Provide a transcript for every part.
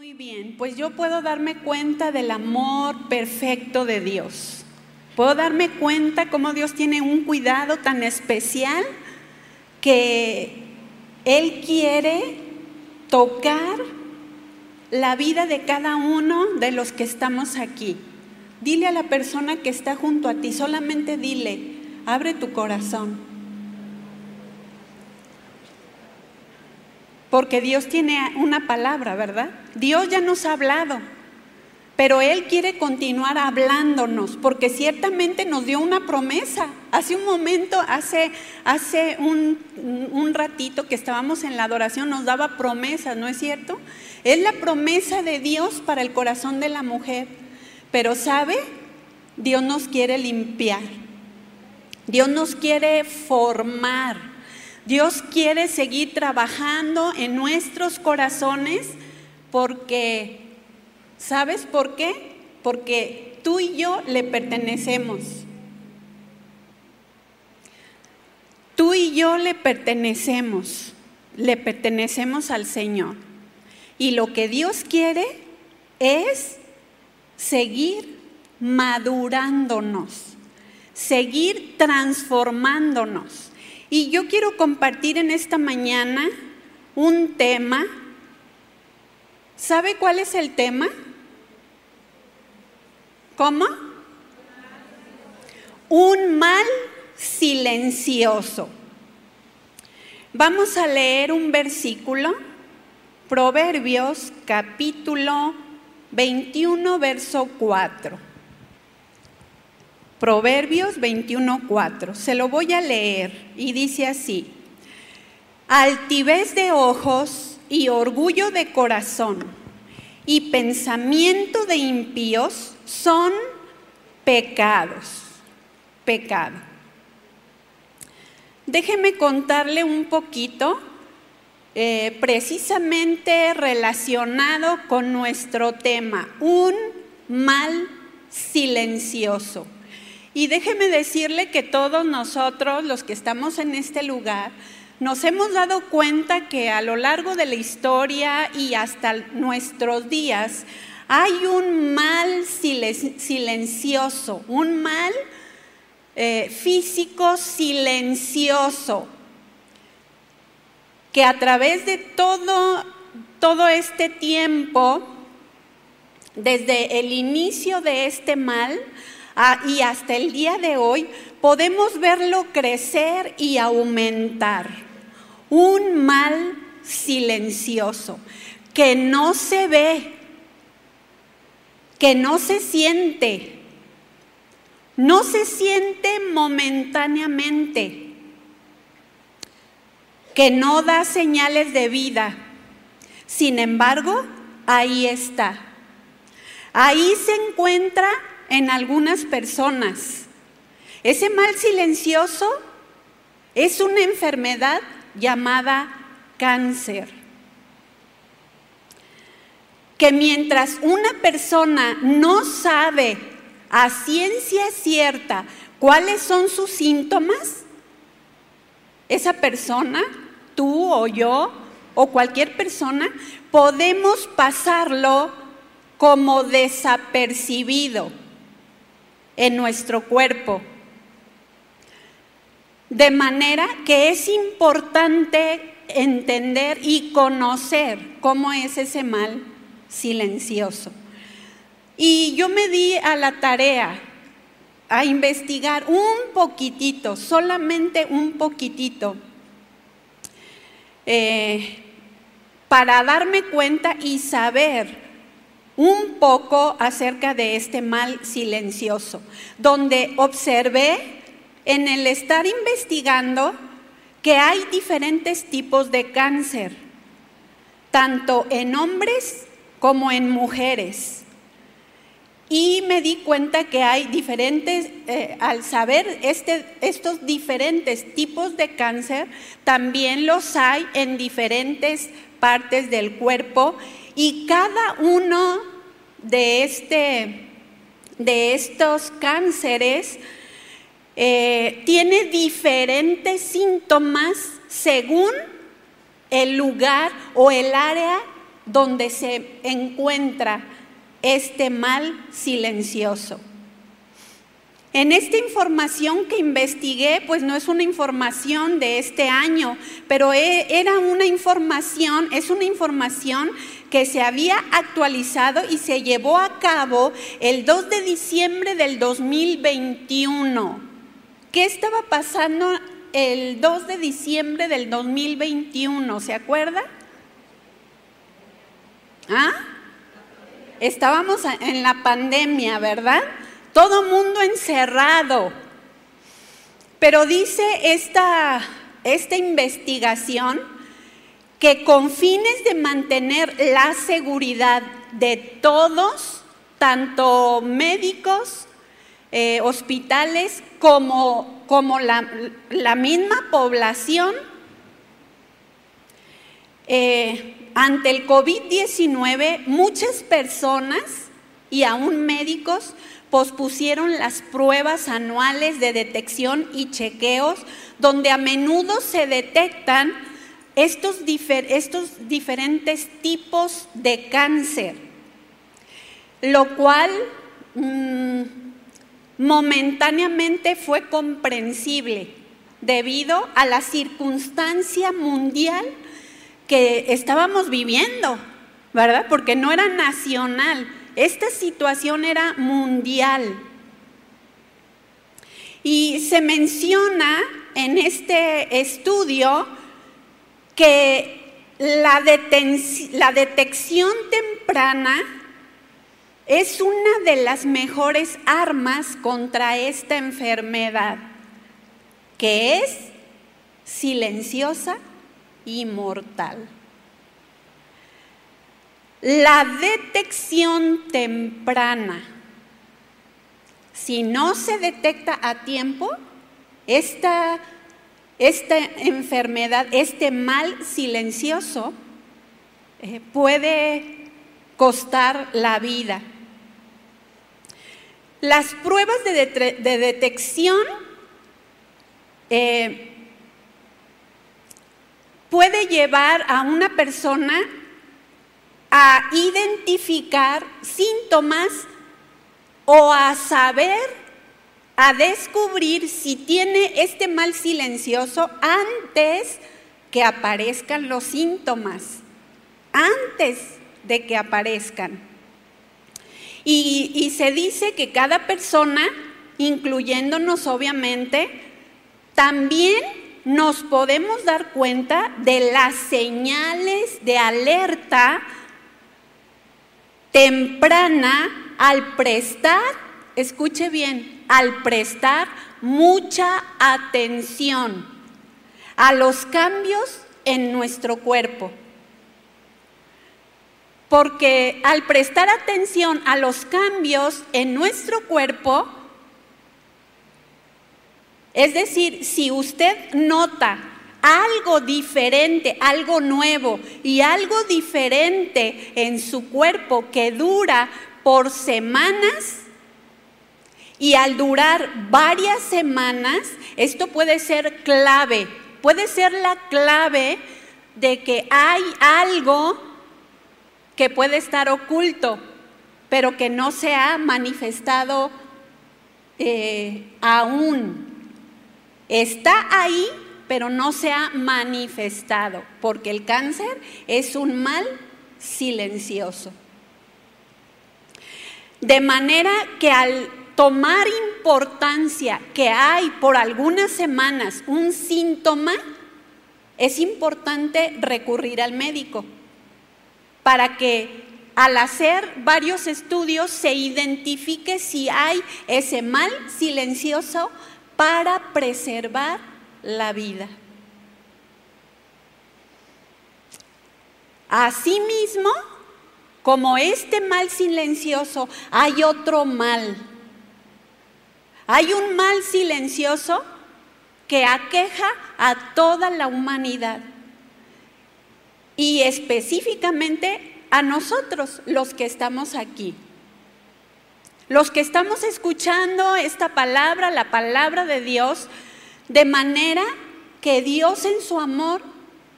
Muy bien, pues yo puedo darme cuenta del amor perfecto de Dios. Puedo darme cuenta cómo Dios tiene un cuidado tan especial que Él quiere tocar la vida de cada uno de los que estamos aquí. Dile a la persona que está junto a ti, solamente dile, abre tu corazón. Porque Dios tiene una palabra, ¿verdad? Dios ya nos ha hablado, pero Él quiere continuar hablándonos, porque ciertamente nos dio una promesa. Hace un momento, hace, hace un, un ratito que estábamos en la adoración, nos daba promesas, ¿no es cierto? Es la promesa de Dios para el corazón de la mujer. Pero ¿sabe? Dios nos quiere limpiar. Dios nos quiere formar. Dios quiere seguir trabajando en nuestros corazones porque, ¿sabes por qué? Porque tú y yo le pertenecemos. Tú y yo le pertenecemos, le pertenecemos al Señor. Y lo que Dios quiere es seguir madurándonos, seguir transformándonos. Y yo quiero compartir en esta mañana un tema. ¿Sabe cuál es el tema? ¿Cómo? Un mal silencioso. Vamos a leer un versículo, Proverbios capítulo 21, verso 4. Proverbios 21:4. Se lo voy a leer y dice así: Altivez de ojos y orgullo de corazón y pensamiento de impíos son pecados. Pecado. Déjeme contarle un poquito, eh, precisamente relacionado con nuestro tema, un mal silencioso. Y déjeme decirle que todos nosotros, los que estamos en este lugar, nos hemos dado cuenta que a lo largo de la historia y hasta nuestros días hay un mal silencioso, un mal eh, físico silencioso, que a través de todo, todo este tiempo, desde el inicio de este mal, Ah, y hasta el día de hoy podemos verlo crecer y aumentar. Un mal silencioso que no se ve, que no se siente, no se siente momentáneamente, que no da señales de vida. Sin embargo, ahí está. Ahí se encuentra en algunas personas. Ese mal silencioso es una enfermedad llamada cáncer. Que mientras una persona no sabe a ciencia cierta cuáles son sus síntomas, esa persona, tú o yo o cualquier persona, podemos pasarlo como desapercibido en nuestro cuerpo. De manera que es importante entender y conocer cómo es ese mal silencioso. Y yo me di a la tarea a investigar un poquitito, solamente un poquitito, eh, para darme cuenta y saber un poco acerca de este mal silencioso, donde observé en el estar investigando que hay diferentes tipos de cáncer, tanto en hombres como en mujeres. Y me di cuenta que hay diferentes, eh, al saber este, estos diferentes tipos de cáncer, también los hay en diferentes partes del cuerpo y cada uno de, este, de estos cánceres eh, tiene diferentes síntomas según el lugar o el área donde se encuentra este mal silencioso. En esta información que investigué, pues no es una información de este año, pero e, era una información, es una información que se había actualizado y se llevó a cabo el 2 de diciembre del 2021. ¿Qué estaba pasando el 2 de diciembre del 2021? ¿Se acuerda? ¿Ah? Estábamos en la pandemia, ¿verdad? todo mundo encerrado. Pero dice esta, esta investigación que con fines de mantener la seguridad de todos, tanto médicos, eh, hospitales, como, como la, misma población, eh, ante el COVID-19, muchas personas y aún médicos pospusieron las pruebas anuales de detección y chequeos, donde a menudo se detectan estos, estos diferentes tipos de cáncer, lo cual mm, momentáneamente fue comprensible debido a la circunstancia mundial que estábamos viviendo, ¿verdad? Porque no era nacional, esta situación era mundial. Y se menciona en este estudio que la, detección temprana es una de las mejores armas contra esta enfermedad, que es silenciosa y mortal. La detección temprana, si no se detecta a tiempo, esta, esta enfermedad, este mal silencioso, eh, puede costar la vida. Las pruebas de, detección eh, puede llevar a una persona a identificar síntomas o a saber, a descubrir si tiene este mal silencioso antes que aparezcan los síntomas, antes de que aparezcan. Y, se dice que cada persona, incluyéndonos obviamente, también nos podemos dar cuenta de las señales de alerta temprana al prestar, escuche bien, al prestar mucha atención a los cambios en nuestro cuerpo. Porque al prestar atención a los cambios en nuestro cuerpo, es decir, si usted nota algo diferente, algo nuevo y algo diferente en su cuerpo que dura por semanas. Y al durar varias semanas, esto puede ser clave, puede ser la clave de que hay algo que puede estar oculto, pero que no se ha manifestado eh, aún. Está ahí, pero no se ha manifestado, porque el cáncer es un mal silencioso. De manera que al tomar importancia que hay por algunas semanas un síntoma, es importante recurrir al médico para que al hacer varios estudios se identifique si hay ese mal silencioso para preservar la vida. Asimismo, como este mal silencioso, hay otro mal. Hay un mal silencioso que aqueja a toda la humanidad y específicamente a nosotros, los que estamos aquí. Los que estamos escuchando esta palabra, la palabra de Dios, de manera que Dios en su amor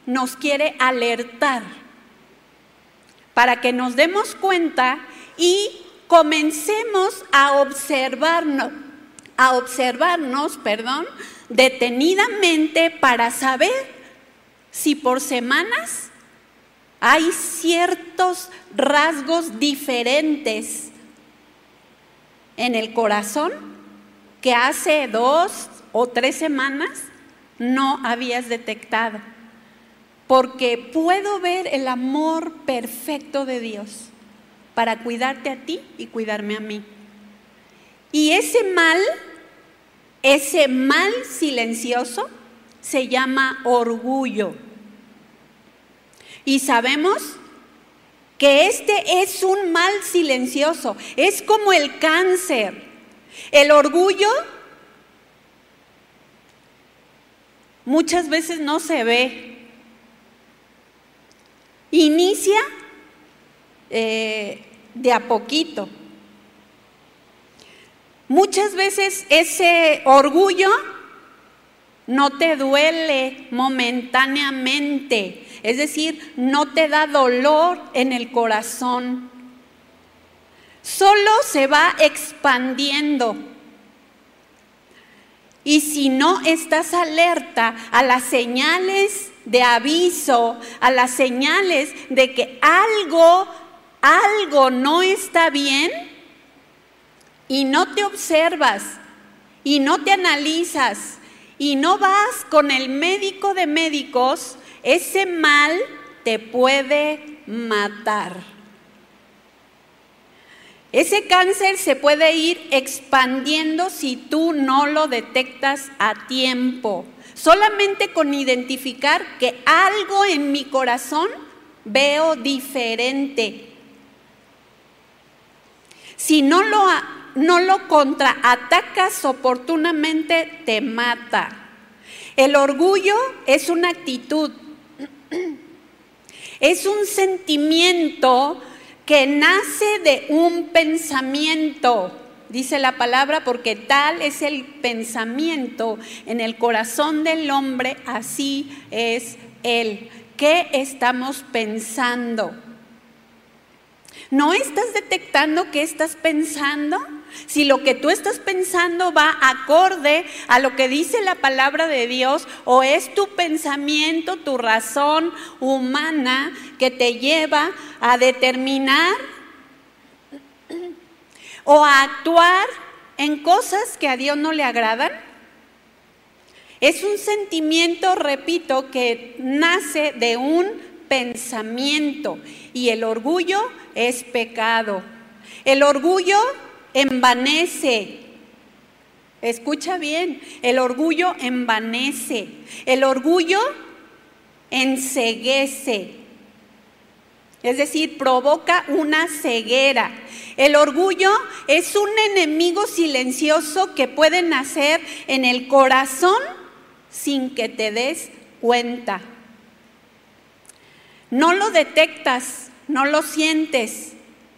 nos quiere alertar. para que nos demos cuenta y comencemos a observarnos, a observarnos, perdón, detenidamente para saber si por semanas hay ciertos rasgos diferentes en el corazón que hace dos o tres semanas no habías detectado. Porque puedo ver el amor perfecto de Dios para cuidarte a ti y cuidarme a mí. Y ese mal, ese mal silencioso, se llama orgullo. Y sabemos que este es un mal silencioso, es como el cáncer. El orgullo muchas veces no se ve. Inicia eh, de a poquito. Muchas veces ese orgullo no te duele momentáneamente, es decir, no te da dolor en el corazón. Solo se va expandiendo. Y si no estás alerta a las señales de aviso, a las señales de que algo, algo no está bien, y no te observas, y no te analizas, y no vas con el médico de médicos, ese mal te puede matar. Ese cáncer se puede ir expandiendo si tú no lo detectas a tiempo. Solamente con identificar que algo en mi corazón veo diferente. Si no lo no lo contraatacas oportunamente, te mata. El orgullo es una actitud, es un sentimiento que nace de un pensamiento, dice la palabra, porque tal es el pensamiento en el corazón del hombre, así es él. ¿Qué estamos pensando? ¿No estás detectando qué estás pensando? Si lo que tú estás pensando va acorde a lo que dice la palabra de Dios o es tu pensamiento, tu razón humana que te lleva a determinar o a actuar en cosas que a Dios no le agradan. Es un sentimiento, repito, que nace de un pensamiento y el orgullo es pecado. El orgullo envanece. Escucha bien, el orgullo envanece, el orgullo enseguece, es decir, provoca una ceguera. El orgullo es un enemigo silencioso que puede nacer en el corazón sin que te des cuenta. No lo detectas, no lo sientes,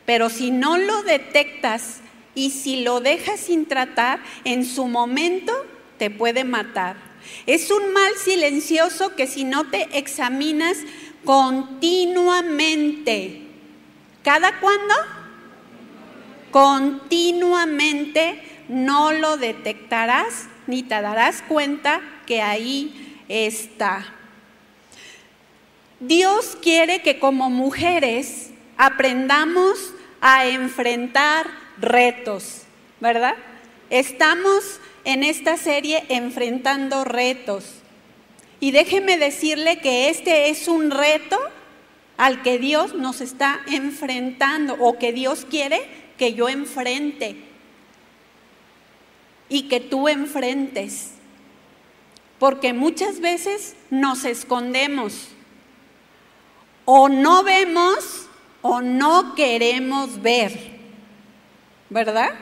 pero si no lo detectas y si lo dejas sin tratar, en su momento te puede matar. Es un mal silencioso que si no te examinas continuamente, ¿cada cuándo? Continuamente no lo detectarás ni te darás cuenta que ahí está. Dios quiere que como mujeres aprendamos a enfrentar retos, ¿verdad? Estamos en esta serie enfrentando retos. Y déjeme decirle que este es un reto al que Dios nos está enfrentando o que Dios quiere que yo enfrente y que tú enfrentes. Porque muchas veces nos escondemos o no vemos o no queremos ver. ¿Verdad?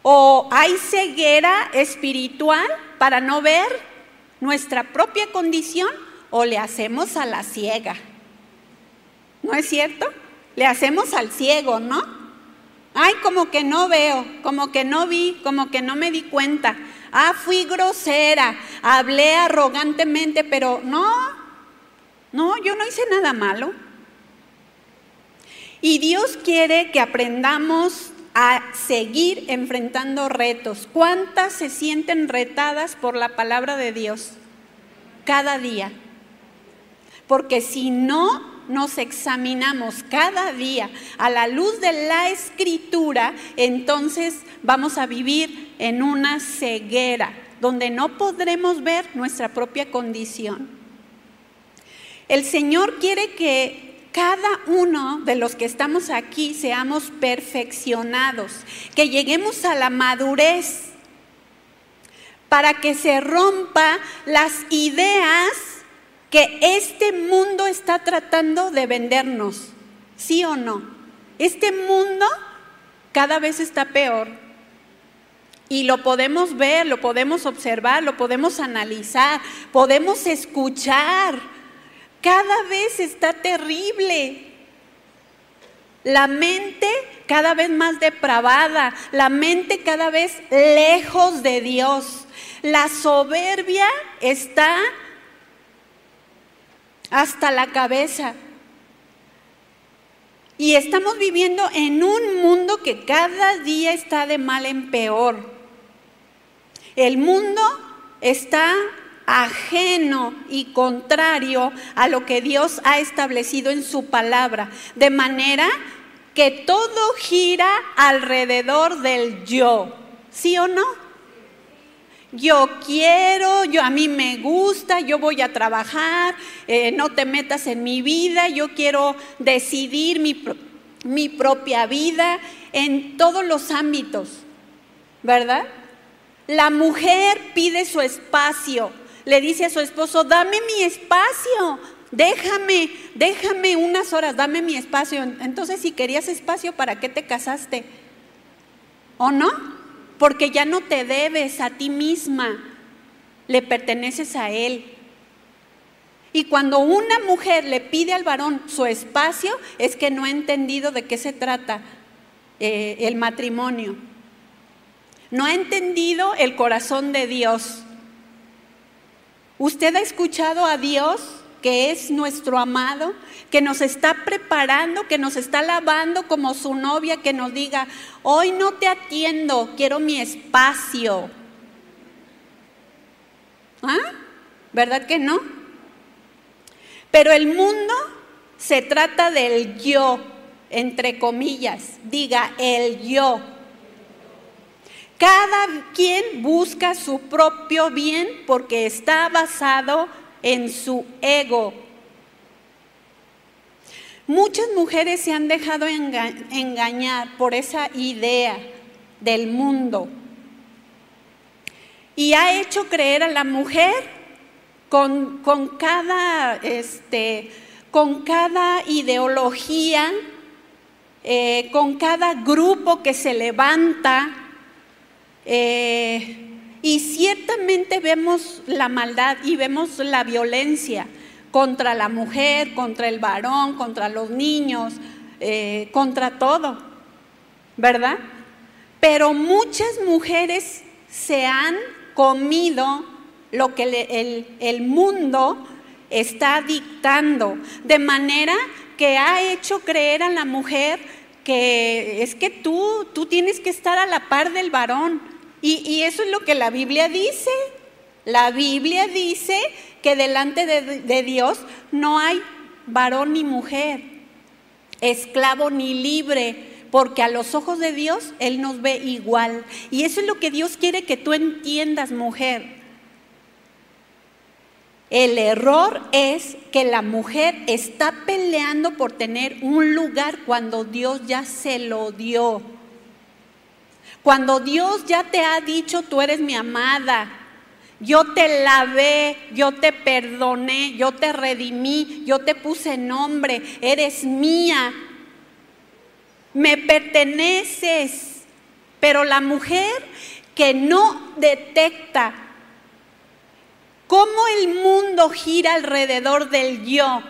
O hay ceguera espiritual para no ver nuestra propia condición o le hacemos a la ciega. ¿No es cierto? Le hacemos al ciego, ¿no? Ay, como que no veo, como que no vi, como que no me di cuenta. Ah, fui grosera, hablé arrogantemente, pero no, no, yo no hice nada malo. Y Dios quiere que aprendamos a seguir enfrentando retos. ¿Cuántas se sienten retadas por la palabra de Dios? Cada día. Porque si no nos examinamos cada día a la luz de la escritura, entonces vamos a vivir en una ceguera donde no podremos ver nuestra propia condición. El Señor quiere que cada uno de los que estamos aquí seamos perfeccionados, que lleguemos a la madurez para que se rompa las ideas que este mundo está tratando de vendernos, ¿sí o no? Este mundo cada vez está peor. Y lo podemos ver, lo podemos observar, lo podemos analizar, podemos escuchar. Cada vez está terrible. La mente cada vez más depravada, la mente cada vez lejos de Dios. La soberbia está hasta la cabeza. Y estamos viviendo en un mundo que cada día está de mal en peor. El mundo está ajeno y contrario a lo que Dios ha establecido en su palabra, de manera que todo gira alrededor del yo, ¿sí o no? Yo quiero, yo a mí me gusta, yo voy a trabajar, eh, no te metas en mi vida, yo quiero decidir mi, mi propia vida en todos los ámbitos, ¿verdad? La mujer pide su espacio, le dice a su esposo, dame mi espacio, déjame, déjame unas horas, dame mi espacio. Entonces, si querías espacio, ¿para qué te casaste? ¿O no? porque ya no te debes a ti misma, le perteneces a él. Y cuando una mujer le pide al varón su espacio, es que no ha entendido de qué se trata eh, el matrimonio. No ha entendido el corazón de Dios. ¿Usted ha escuchado a Dios, que es nuestro amado, que nos está preparando, que nos está lavando como su novia, que nos diga, hoy no te atiendo, quiero mi espacio. ¿Ah? ¿Verdad que no? Pero el mundo se trata del yo, entre comillas, diga el yo. Cada quien busca su propio bien porque está basado en su ego, Muchas mujeres se han dejado engañar por esa idea del mundo y ha hecho creer a la mujer con, cada, este, con cada ideología, eh, con cada grupo que se levanta. Eh, y ciertamente vemos la maldad y vemos la violencia contra la mujer, contra el varón, contra los niños, eh, contra todo, ¿verdad? Pero muchas mujeres se han comido lo que el, el mundo está dictando, de manera que ha hecho creer a la mujer que es que tú, tú tienes que estar a la par del varón. Y, eso es lo que la Biblia dice. La Biblia dice que delante de, Dios no hay varón ni mujer, esclavo ni libre, porque a los ojos de Dios Él nos ve igual. Y eso es lo que Dios quiere que tú entiendas, mujer. El error es que la mujer está peleando por tener un lugar cuando Dios ya se lo dio. Cuando Dios ya te ha dicho, tú eres mi amada, yo te lavé, yo te perdoné, yo te redimí, yo te puse nombre, eres mía, me perteneces. Pero la mujer que no detecta cómo el mundo gira alrededor del yo,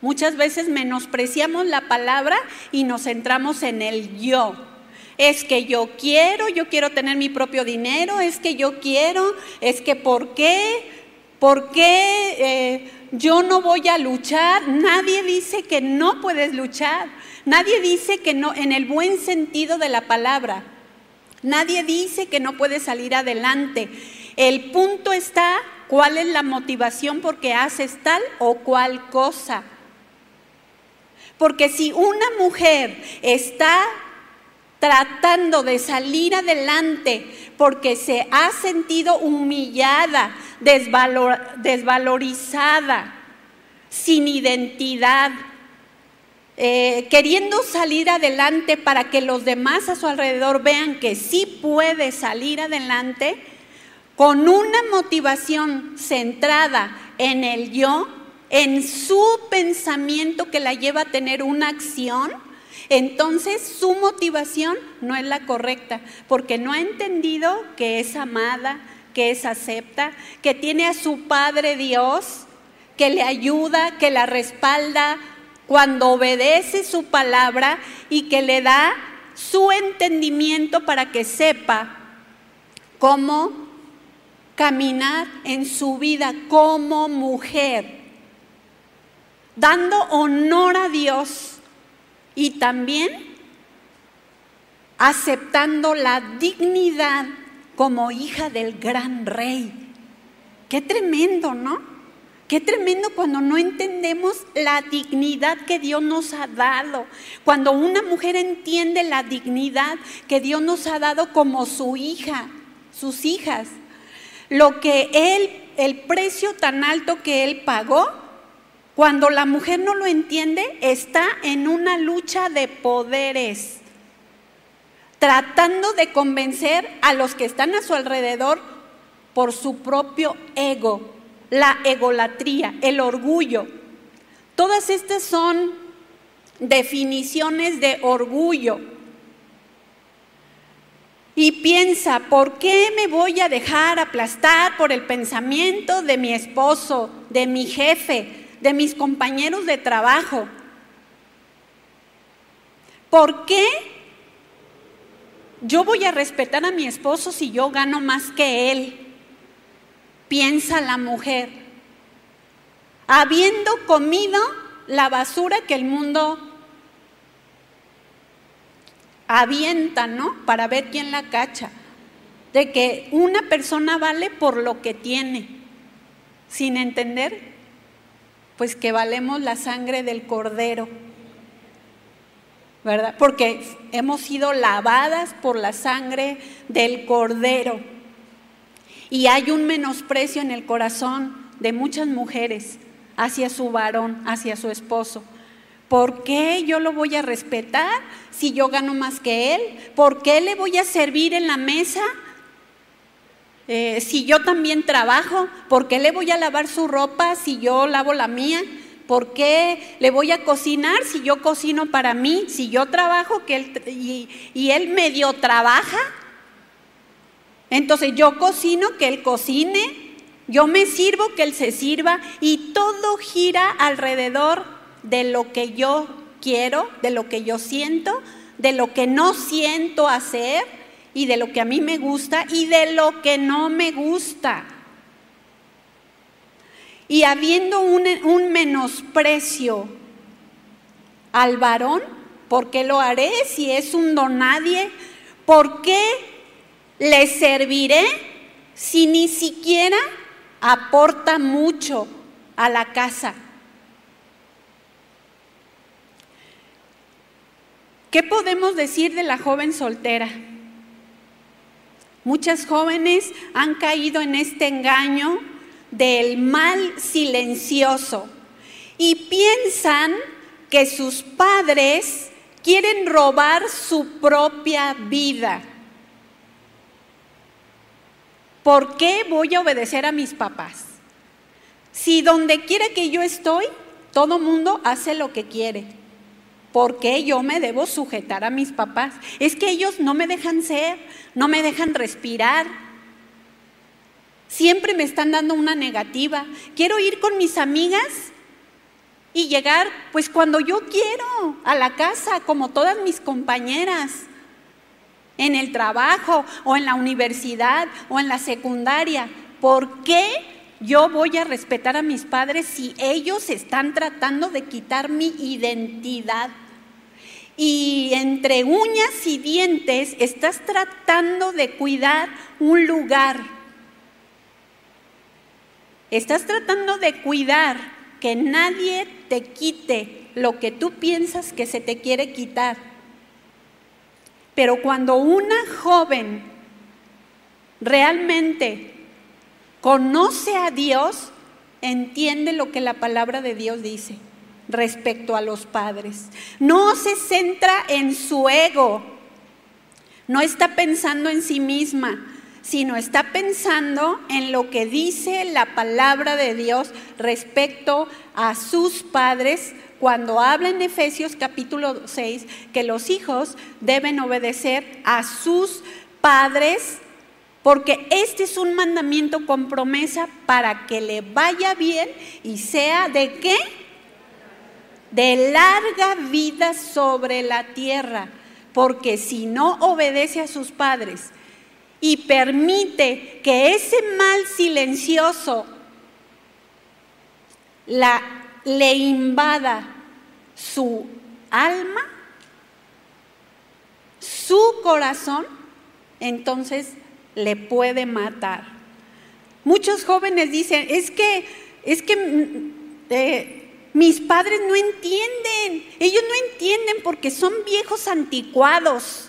muchas veces menospreciamos la palabra y nos centramos en el yo es que yo quiero, yo quiero tener mi propio dinero, es que yo quiero, es que ¿por qué? ¿Por qué eh, yo no voy a luchar? Nadie dice que no puedes luchar. Nadie dice que no, en el buen sentido de la palabra. Nadie dice que no puede salir adelante. El punto está cuál es la motivación por qué haces tal o cual cosa. Porque si una mujer está tratando de salir adelante porque se ha sentido humillada, desvalorizada, sin identidad, eh, queriendo salir adelante para que los demás a su alrededor vean que sí puede salir adelante, con una motivación centrada en el yo, en su pensamiento que la lleva a tener una acción, entonces su motivación no es la correcta, porque no ha entendido que es amada, que es acepta, que tiene a su Padre Dios, que le ayuda, que la respalda cuando obedece su palabra y que le da su entendimiento para que sepa cómo caminar en su vida como mujer, dando honor a Dios y también aceptando la dignidad como hija del gran rey. Qué tremendo, ¿no? Qué tremendo cuando no entendemos la dignidad que Dios nos ha dado. Cuando una mujer entiende la dignidad que Dios nos ha dado como su hija, sus hijas. Lo que Él, el precio tan alto que Él pagó, cuando la mujer no lo entiende, está en una lucha de poderes, tratando de convencer a los que están a su alrededor por su propio ego, la egolatría, el orgullo. Todas estas son definiciones de orgullo. Y piensa, ¿por qué me voy a dejar aplastar por el pensamiento de mi esposo, de mi jefe, de mis compañeros de trabajo. ¿Por qué yo voy a respetar a mi esposo si yo gano más que él? Piensa la mujer. Habiendo comido la basura que el mundo avienta, ¿no? Para ver quién la cacha. De que una persona vale por lo que tiene, sin entender pues que valemos la sangre del cordero, ¿verdad? Porque hemos sido lavadas por la sangre del cordero. Y hay un menosprecio en el corazón de muchas mujeres hacia su varón, hacia su esposo. ¿Por qué yo lo voy a respetar si yo gano más que él? ¿Por qué le voy a servir en la mesa eh, si yo también trabajo, ¿por qué le voy a lavar su ropa si yo lavo la mía? ¿Por qué le voy a cocinar si yo cocino para mí? Si yo trabajo que él, y, y él medio trabaja. Entonces yo cocino, que él cocine, yo me sirvo, que él se sirva y todo gira alrededor de lo que yo quiero, de lo que yo siento, de lo que no siento hacer y de lo que a mí me gusta y de lo que no me gusta. Y habiendo un, menosprecio al varón, ¿por qué lo haré si es un donadie? ¿Por qué le serviré si ni siquiera aporta mucho a la casa? ¿Qué podemos decir de la joven soltera? Muchas jóvenes han caído en este engaño del mal silencioso y piensan que sus padres quieren robar su propia vida. ¿Por qué voy a obedecer a mis papás? Si donde quiera que yo estoy, todo mundo hace lo que quiere. ¿Por qué yo me debo sujetar a mis papás? Es que ellos no me dejan ser, no me dejan respirar. Siempre me están dando una negativa. Quiero ir con mis amigas y llegar pues cuando yo quiero a la casa, como todas mis compañeras, en el trabajo o en la universidad o en la secundaria. ¿Por qué yo voy a respetar a mis padres si ellos están tratando de quitar mi identidad? Y entre uñas y dientes estás tratando de cuidar un lugar. Estás tratando de cuidar que nadie te quite lo que tú piensas que se te quiere quitar. Pero cuando una joven realmente conoce a Dios, entiende lo que la palabra de Dios dice respecto a los padres. No se centra en su ego, no está pensando en sí misma, sino está pensando en lo que dice la palabra de Dios respecto a sus padres cuando habla en Efesios capítulo 6 que los hijos deben obedecer a sus padres porque este es un mandamiento con promesa para que le vaya bien y sea de qué? De larga vida sobre la tierra. Porque si no obedece a sus padres y permite que ese mal silencioso la, le invada su alma, su corazón, entonces le puede matar. Muchos jóvenes dicen, es que, es que mm, eh, mis padres no entienden, ellos no entienden porque son viejos anticuados.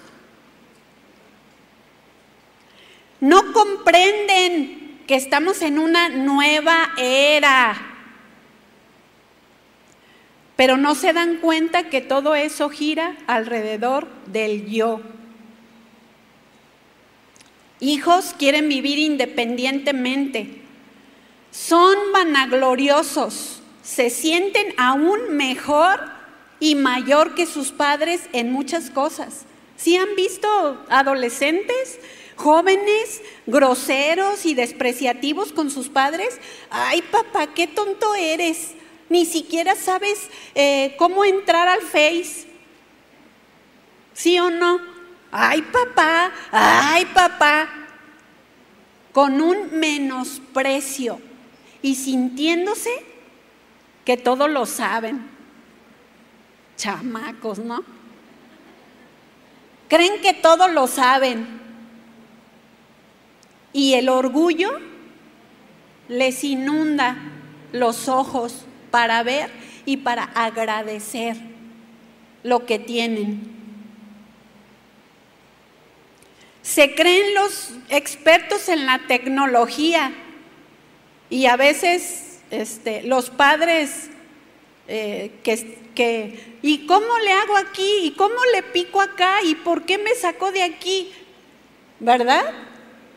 No comprenden que estamos en una nueva era. Pero no se dan cuenta que todo eso gira alrededor del yo. Hijos quieren vivir independientemente. Son vanagloriosos. Se sienten aún mejor y mayor que sus padres en muchas cosas. ¿Sí han visto adolescentes, jóvenes, groseros y despreciativos con sus padres? Ay, papá, qué tonto eres. Ni siquiera sabes eh, cómo entrar al Face. ¿Sí o no? ay papá, ay papá, con un menosprecio y sintiéndose que todo lo saben. Chamacos, ¿no? Creen que todo lo saben. Y el orgullo les inunda los ojos para ver y para agradecer lo que tienen. Se creen los expertos en la tecnología y a veces este, los padres eh, que, ¿y cómo le hago aquí? ¿Y cómo le pico acá? ¿Y por qué me sacó de aquí? ¿Verdad?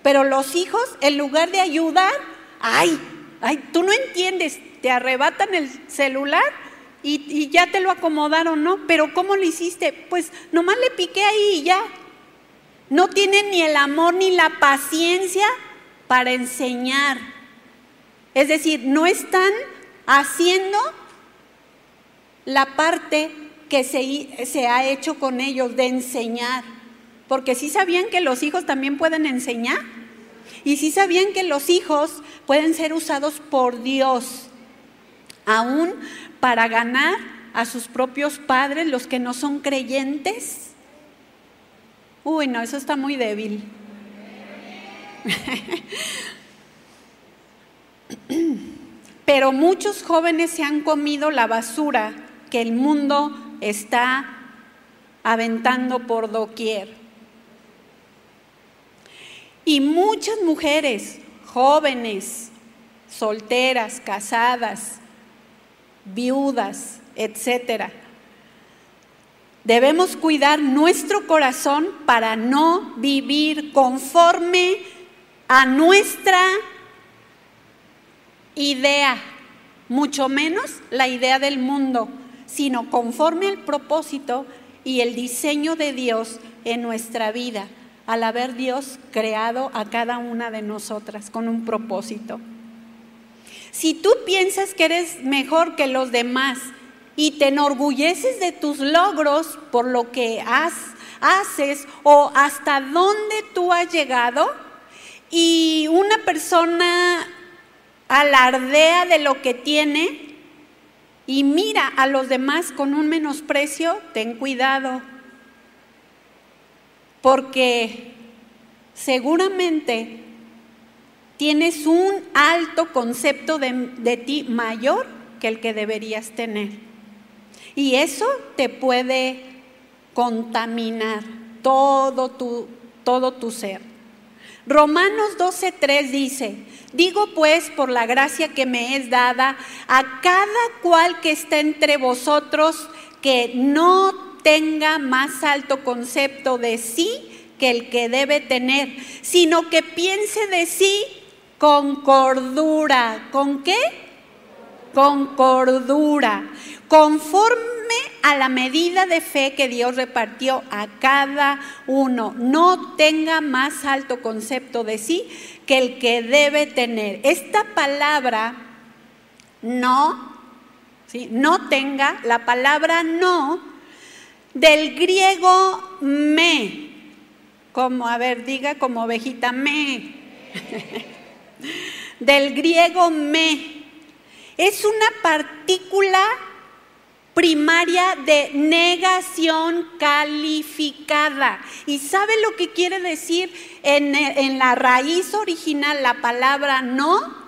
Pero los hijos, en lugar de ayudar, ay, ay, tú no entiendes, te arrebatan el celular y, y ya te lo acomodaron, ¿no? Pero ¿cómo lo hiciste? Pues nomás le piqué ahí y ya, no tienen ni el amor ni la paciencia para enseñar. Es decir, no están haciendo la parte que se, ha hecho con ellos de enseñar. Porque sí sabían que los hijos también pueden enseñar. Y sí sabían que los hijos pueden ser usados por Dios, aún para ganar a sus propios padres, los que no son creyentes Uy, no, eso está muy débil. Pero muchos jóvenes se han comido la basura que el mundo está aventando por doquier. Y muchas mujeres, jóvenes, solteras, casadas, viudas, etcétera, Debemos cuidar nuestro corazón para no vivir conforme a nuestra idea, mucho menos la idea del mundo, sino conforme al propósito y el diseño de Dios en nuestra vida, al haber Dios creado a cada una de nosotras con un propósito. Si tú piensas que eres mejor que los demás, y te enorgulleces de tus logros por lo que haces o hasta dónde tú has llegado y una persona alardea de lo que tiene, y mira a los demás con un menosprecio, ten cuidado, porque seguramente tienes un alto concepto de, ti mayor que el que deberías tener. Y eso te puede contaminar todo tu, todo tu ser. Romanos 12:3 dice, digo pues por la gracia que me es dada a cada cual que está entre vosotros que no tenga más alto concepto de sí que el que debe tener, sino que piense de sí con cordura. ¿Con qué? Con cordura. Conforme a la medida de fe que Dios repartió a cada uno. No tenga más alto concepto de sí que el que debe tener. Esta palabra no, ¿sí? no tenga, la palabra no, del griego me, como, a ver, diga como ovejita me. del griego me. Es una partícula primaria de negación calificada. ¿Y sabe lo que quiere decir en, en, la raíz original la palabra no?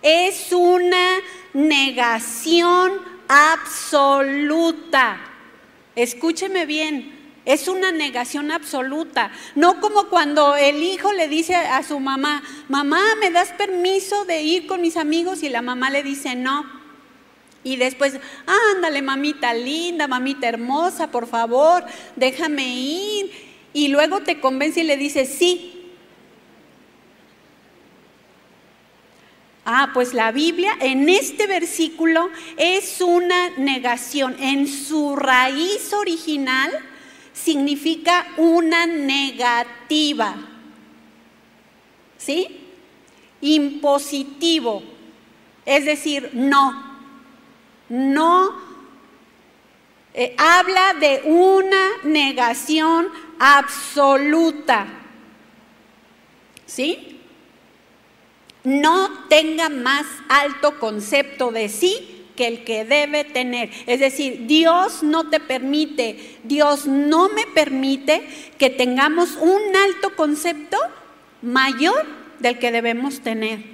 Es una negación absoluta. Escúcheme bien, es una negación absoluta. No como cuando el hijo le dice a su mamá, mamá, ¿me das permiso de ir con mis amigos? Y la mamá le dice, no. Y después, ándale, mamita linda, mamita hermosa, por favor, déjame ir. Y luego te convence y le dice, sí. Ah, pues la Biblia en este versículo es una negación. En su raíz original, significa una negativa. ¿Sí? Impositivo. Es decir, no. No. Eh, habla de una negación absoluta. ¿Sí? No tenga más alto concepto de sí que el que debe tener. Es decir, Dios no te permite, Dios no me permite que tengamos un alto concepto mayor del que debemos tener.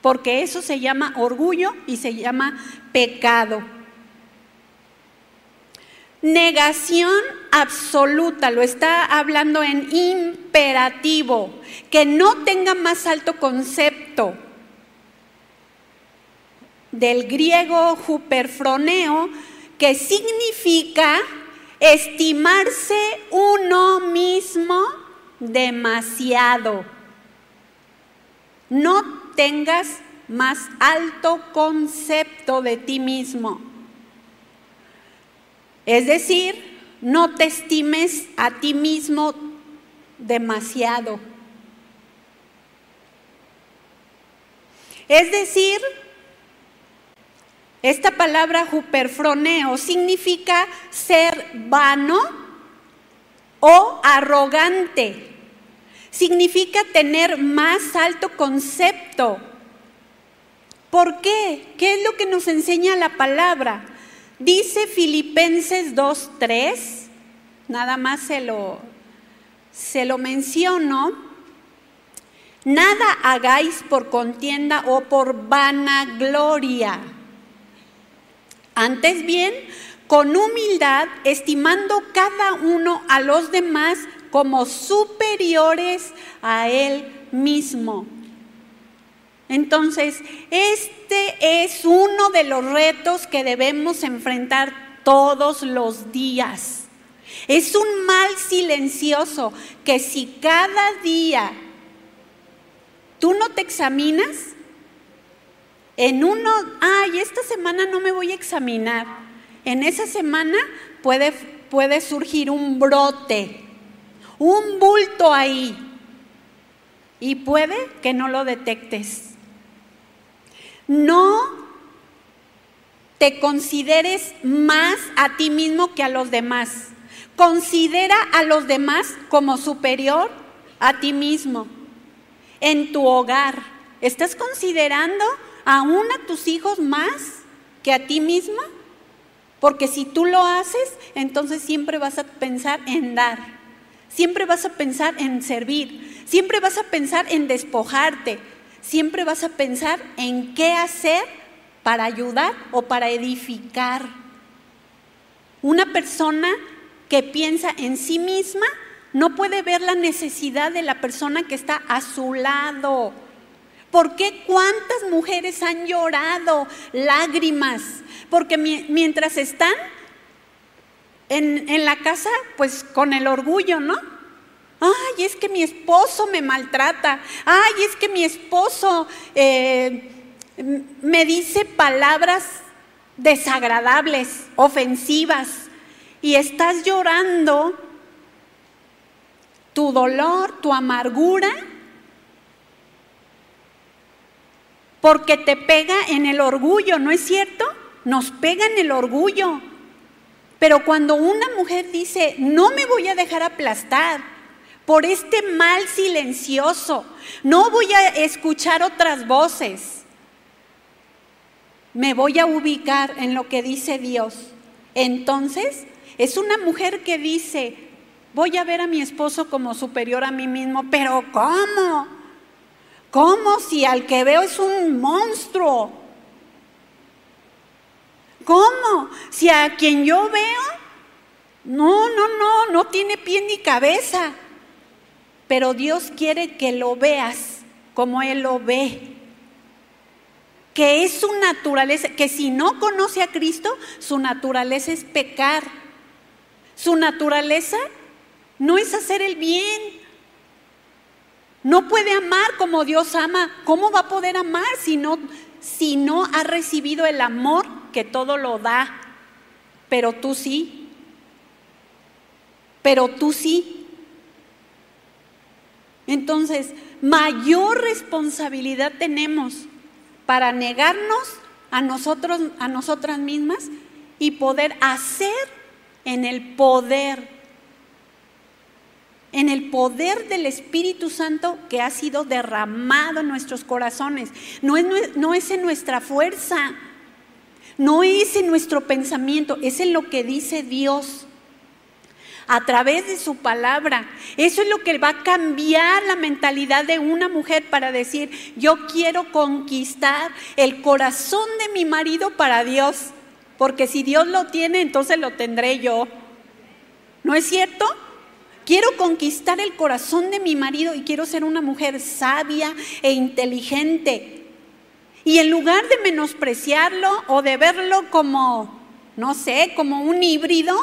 Porque eso se llama orgullo y se llama pecado. Negación absoluta, lo está hablando en imperativo, que no tenga más alto concepto del griego huperfroneo, que significa estimarse uno mismo demasiado. No tengas más alto concepto de ti mismo. Es decir, no te estimes a ti mismo demasiado. Es decir, esta palabra juperfroneo significa ser vano o arrogante. Significa tener más alto concepto. ¿Por qué? ¿Qué es lo que nos enseña la palabra? Dice Filipenses 2.3, nada más se lo, se lo menciono. Nada hagáis por contienda o por vanagloria antes bien, con humildad, estimando cada uno a los demás como superiores a él mismo. Entonces, este es uno de los retos que debemos enfrentar todos los días. Es un mal silencioso que si cada día tú no te examinas, en uno, ay, esta semana no me voy a examinar. En esa semana puede, puede surgir un brote, un bulto ahí. Y puede que no lo detectes. No te consideres más a ti mismo que a los demás. Considera a los demás como superior a ti mismo. En tu hogar, ¿estás considerando aún a tus hijos más que a ti misma, porque si tú lo haces, entonces siempre vas a pensar en dar, siempre vas a pensar en servir, siempre vas a pensar en despojarte, siempre vas a pensar en qué hacer para ayudar o para edificar. Una persona que piensa en sí misma no puede ver la necesidad de la persona que está a su lado. ¿Por qué cuántas mujeres han llorado lágrimas? Porque mientras están en, la casa, pues con el orgullo, ¿no? Ay, es que mi esposo me maltrata. Ay, es que mi esposo eh, me dice palabras desagradables, ofensivas. Y estás llorando tu dolor, tu amargura, porque te pega en el orgullo, ¿no es cierto? Nos pega en el orgullo. Pero cuando una mujer dice, no me voy a dejar aplastar por este mal silencioso, no voy a escuchar otras voces, me voy a ubicar en lo que dice Dios. Entonces, es una mujer que dice, voy a ver a mi esposo como superior a mí mismo, pero ¿cómo? ¿Cómo si al que veo es un monstruo? ¿Cómo? Si a quien yo veo, no, no, no, no tiene pie ni cabeza. Pero Dios quiere que lo veas como Él lo ve. Que es su naturaleza, que si no conoce a Cristo, su naturaleza es pecar. Su naturaleza no es hacer el bien. No puede amar como Dios ama. ¿Cómo va a poder amar si no, si no ha recibido el amor que todo lo da? Pero tú sí. Pero tú sí. Entonces, mayor responsabilidad tenemos para negarnos a nosotros, a nosotras mismas y poder hacer en el poder en el poder del Espíritu Santo que ha sido derramado en nuestros corazones. No es, no es en nuestra fuerza, no es en nuestro pensamiento, es en lo que dice Dios a través de su palabra. Eso es lo que va a cambiar la mentalidad de una mujer para decir, yo quiero conquistar el corazón de mi marido para Dios, porque si Dios lo tiene, entonces lo tendré yo. ¿No es cierto? Quiero conquistar el corazón de mi marido y quiero ser una mujer sabia e inteligente. Y en lugar de menospreciarlo o de verlo como, no sé, como un híbrido,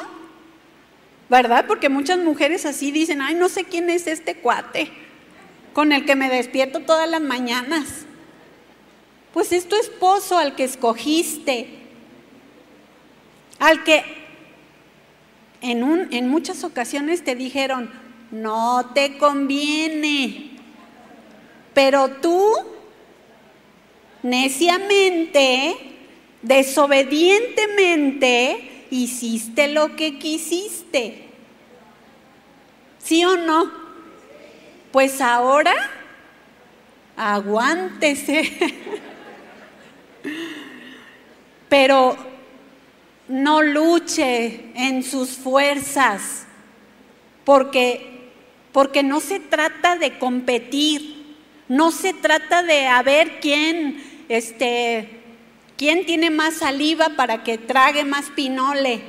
¿verdad? Porque muchas mujeres así dicen, ay, no sé quién es este cuate con el que me despierto todas las mañanas. Pues es tu esposo al que escogiste, al que en, muchas ocasiones te dijeron, no te conviene, pero tú neciamente, desobedientemente, hiciste lo que quisiste. ¿Sí o no? Pues ahora, aguántese. Pero no luche en sus fuerzas, porque, porque no se trata de competir, no se trata de a ver quién, este, quién tiene más saliva para que trague más pinole.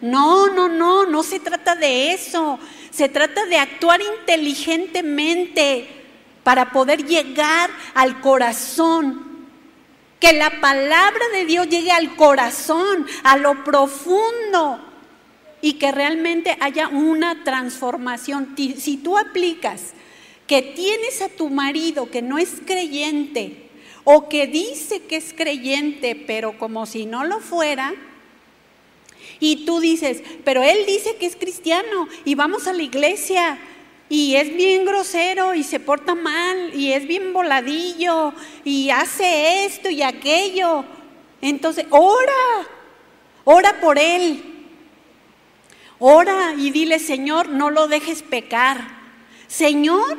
No, no, no, no se trata de eso. Se trata de actuar inteligentemente para poder llegar al corazón que la palabra de Dios llegue al corazón, a lo profundo y que realmente haya una transformación. Si tú aplicas que tienes a tu marido que no es creyente o que dice que es creyente, pero como si no lo fuera, y tú dices, pero él dice que es cristiano y vamos a la iglesia y es bien grosero y se porta mal y es bien voladillo y hace esto y aquello. Entonces, ora, ora por él. Ora y dile, Señor, no lo dejes pecar. Señor,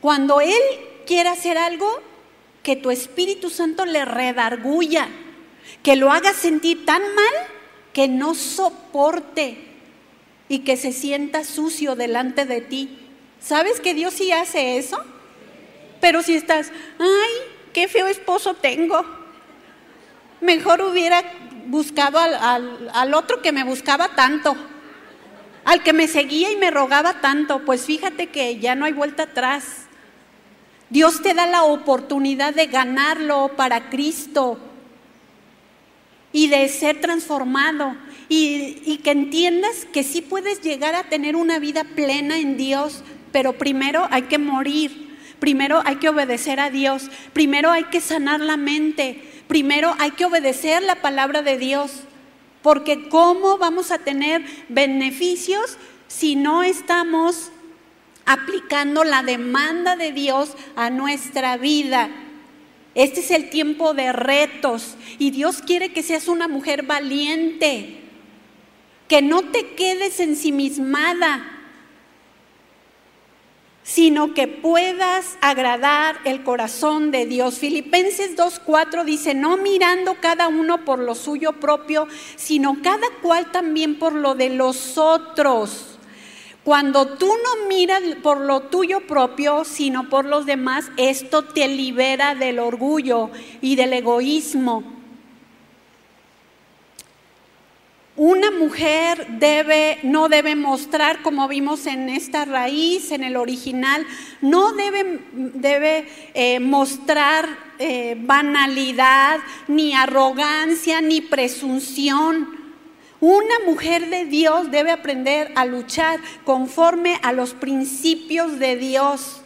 cuando Él quiera hacer algo, que tu Espíritu Santo le redarguya, que lo haga sentir tan mal que no soporte y que se sienta sucio delante de ti. ¿Sabes que Dios sí hace eso? Pero si estás, ay, qué feo esposo tengo. Mejor hubiera buscado al, otro que me buscaba tanto, al que me seguía y me rogaba tanto. Pues fíjate que ya no hay vuelta atrás. Dios te da la oportunidad de ganarlo para Cristo y de ser transformado y, que entiendas que sí puedes llegar a tener una vida plena en Dios, pero primero hay que morir, primero hay que obedecer a Dios, primero hay que sanar la mente, primero hay que obedecer la palabra de Dios, porque ¿cómo vamos a tener beneficios si no estamos aplicando la demanda de Dios a nuestra vida? Este es el tiempo de retos y Dios quiere que seas una mujer valiente, que no te quedes ensimismada, sino que puedas agradar el corazón de Dios. Filipenses 2.4 dice, no mirando cada uno por lo suyo propio, sino cada cual también por lo de los otros. Cuando tú no miras por lo tuyo propio, sino por los demás, esto te libera del orgullo y del egoísmo. Una mujer debe, no debe mostrar, como vimos en esta raíz, en el original, no debe, debe eh, mostrar eh, banalidad, ni arrogancia, ni presunción. Una mujer de Dios debe aprender a luchar conforme a los principios de Dios.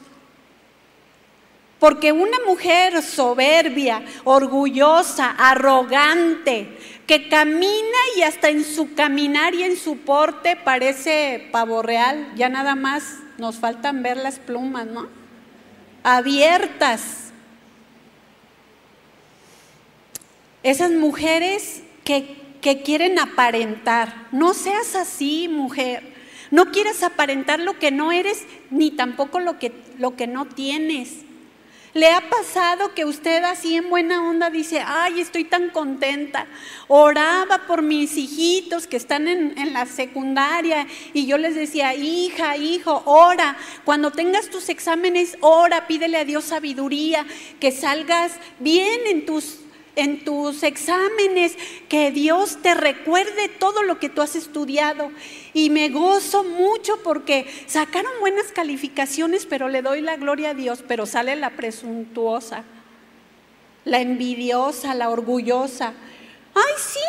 Porque una mujer soberbia, orgullosa, arrogante, que camina y hasta en su caminar y en su porte parece pavo real, ya nada más nos faltan ver las plumas, ¿no? Abiertas. Esas mujeres que, que quieren aparentar, no seas así, mujer. No quieras aparentar lo que no eres, ni tampoco lo que, lo que no tienes. ¿Le ha pasado que usted así en buena onda dice, ay, estoy tan contenta? Oraba por mis hijitos que están en, en, la secundaria y yo les decía, hija, hijo, ora. Cuando tengas tus exámenes, ora, pídele a Dios sabiduría, que salgas bien en tus en tus exámenes, que Dios te recuerde todo lo que tú has estudiado. Y me gozo mucho porque sacaron buenas calificaciones, pero le doy la gloria a Dios, pero sale la presuntuosa, la envidiosa, la orgullosa. Ay, sí.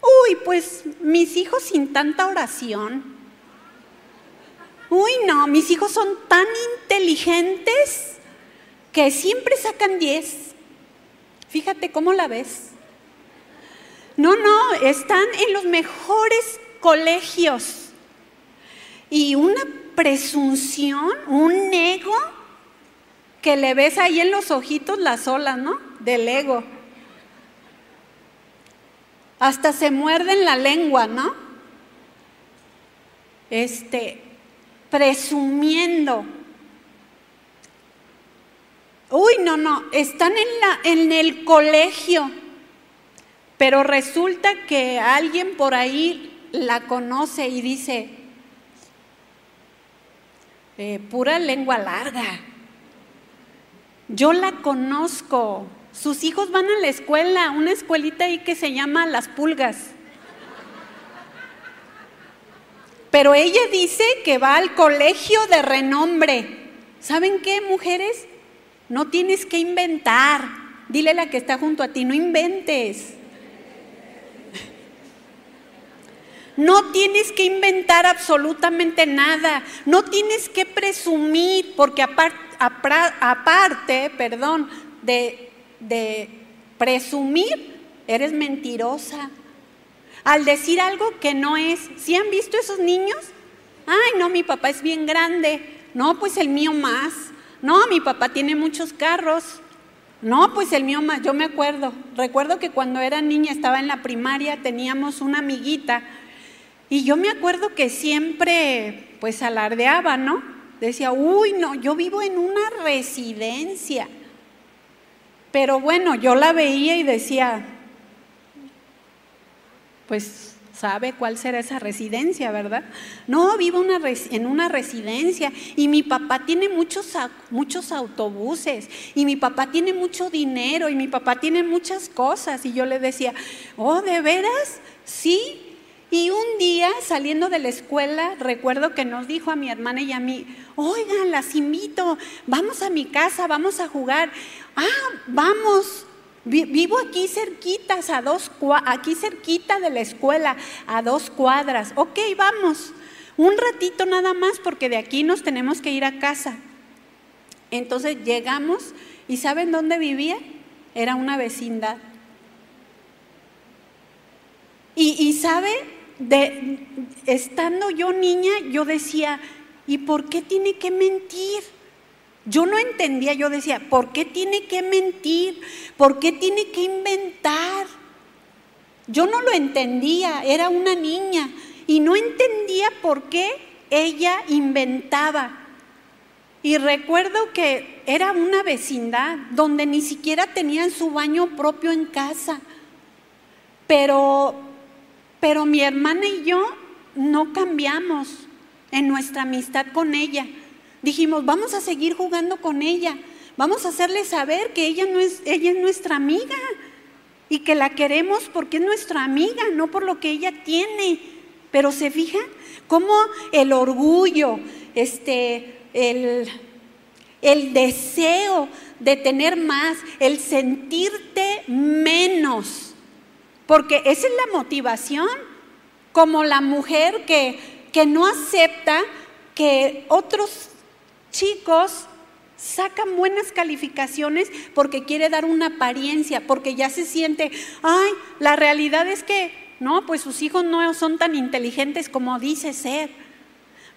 Uy, pues mis hijos sin tanta oración. Uy, no, mis hijos son tan inteligentes que siempre sacan 10. Fíjate cómo la ves. No, no, están en los mejores colegios. Y una presunción, un ego, que le ves ahí en los ojitos las olas, ¿no? Del ego. Hasta se muerden la lengua, ¿no? Este, presumiendo. Uy, no, no, están en, la, en el colegio, pero resulta que alguien por ahí la conoce y dice, eh, pura lengua larga. Yo la conozco. Sus hijos van a la escuela, una escuelita ahí que se llama Las Pulgas. Pero ella dice que va al colegio de renombre. ¿Saben qué, mujeres? No tienes que inventar. Dile a la que está junto a ti, no inventes. No tienes que inventar absolutamente nada. No tienes que presumir, porque aparte, aparte perdón, de, de presumir, eres mentirosa. Al decir algo que no es. ¿Sí han visto esos niños? Ay, no, mi papá es bien grande. No, pues el mío más. No, mi papá tiene muchos carros. No, pues el mío más, yo me acuerdo. Recuerdo que cuando era niña, estaba en la primaria, teníamos una amiguita y yo me acuerdo que siempre pues alardeaba, ¿no? Decía, uy, no, yo vivo en una residencia. Pero bueno, yo la veía y decía, pues sabe cuál será esa residencia, ¿verdad? No, vivo en una residencia y mi papá tiene muchos, muchos autobuses y mi papá tiene mucho dinero y mi papá tiene muchas cosas. Y yo le decía, oh, ¿de veras? Sí. Y un día saliendo de la escuela, recuerdo que nos dijo a mi hermana y a mí, oigan, las invito, vamos a mi casa, vamos a jugar. Ah, vamos. Vivo aquí cerquitas, a dos, aquí cerquita de la escuela, a dos cuadras. Ok, vamos. Un ratito nada más porque de aquí nos tenemos que ir a casa. Entonces llegamos y ¿saben dónde vivía? Era una vecindad. Y, y sabe, de, estando yo niña, yo decía, ¿y por qué tiene que mentir? Yo no entendía, yo decía, ¿por qué tiene que mentir? ¿Por qué tiene que inventar? Yo no lo entendía, era una niña y no entendía por qué ella inventaba. Y recuerdo que era una vecindad donde ni siquiera tenían su baño propio en casa. Pero, pero mi hermana y yo no cambiamos en nuestra amistad con ella dijimos, vamos a seguir jugando con ella, vamos a hacerle saber que ella, no es, ella es nuestra amiga y que la queremos porque es nuestra amiga, no por lo que ella tiene. Pero se fija cómo el orgullo, este, el, el deseo de tener más, el sentirte menos, porque esa es la motivación, como la mujer que, que no acepta que otros chicos sacan buenas calificaciones porque quiere dar una apariencia, porque ya se siente, ay, la realidad es que, no, pues sus hijos no son tan inteligentes como dice ser.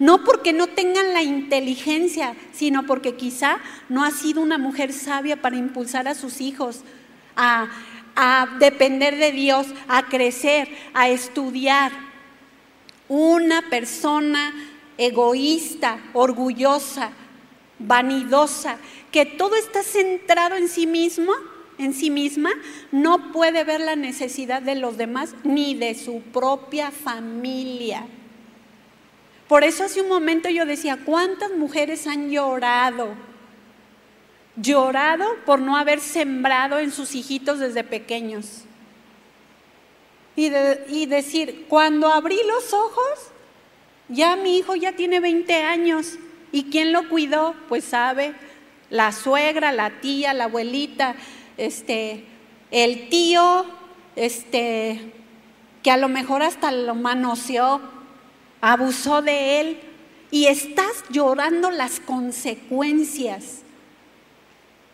No porque no tengan la inteligencia, sino porque quizá no ha sido una mujer sabia para impulsar a sus hijos a, a depender de Dios, a crecer, a estudiar. Una persona egoísta, orgullosa, vanidosa, que todo está centrado en sí mismo, en sí misma, no puede ver la necesidad de los demás ni de su propia familia. Por eso hace un momento yo decía, ¿cuántas mujeres han llorado? Llorado por no haber sembrado en sus hijitos desde pequeños. Y, y decir, cuando abrí los ojos, ya mi hijo ya tiene 20 años ¿Y quién lo cuidó? Pues sabe, la suegra, la tía, la abuelita, este, el tío, este, que a lo mejor hasta lo manoseó, abusó de él, y estás llorando las consecuencias.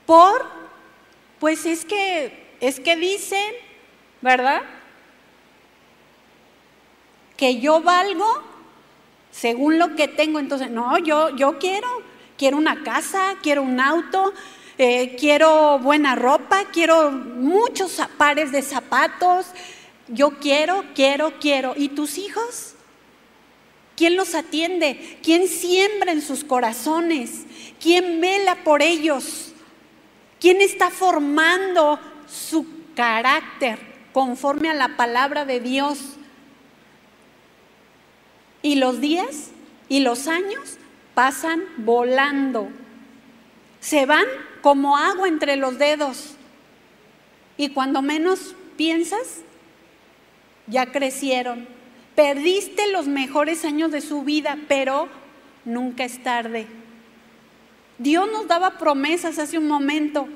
Por, pues es que, es que dicen, ¿verdad? Que yo valgo según lo que tengo. Entonces, no, yo, yo quiero, quiero una casa, quiero un auto, eh, quiero buena ropa, quiero muchos pares de zapatos. Yo quiero, quiero, quiero. ¿Y tus hijos? ¿Quién los atiende? ¿Quién siembra en sus corazones? ¿Quién vela por ellos? ¿Quién está formando su carácter conforme a la palabra de Dios? Y los días y los años pasan volando. Se van como agua entre los dedos. Y cuando menos piensas, ya crecieron. Perdiste los mejores años de su vida, pero nunca es tarde. Dios nos daba promesas hace un momento,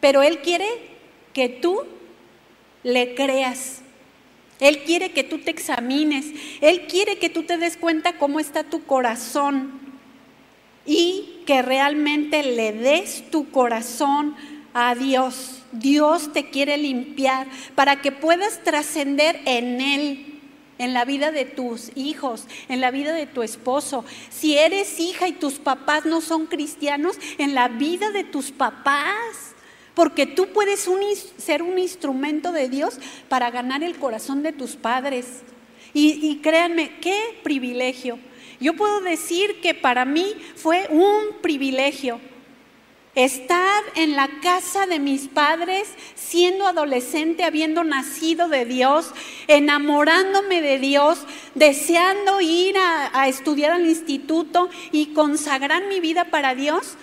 pero Él quiere que tú le creas. Él quiere que tú te examines, Él quiere que tú te des cuenta cómo está tu corazón y que realmente le des tu corazón a Dios. Dios te quiere limpiar para que puedas trascender en Él, en la vida de tus hijos, en la vida de tu esposo. Si eres hija y tus papás no son cristianos, en la vida de tus papás. Porque tú puedes ser un instrumento de Dios para ganar el corazón de tus padres. Y, créanme, qué privilegio. Yo puedo decir que para mí fue un privilegio estar en la casa de mis padres, siendo adolescente, habiendo nacido de Dios, enamorándome de Dios, deseando ir a, estudiar al instituto y consagrar mi vida para Dios.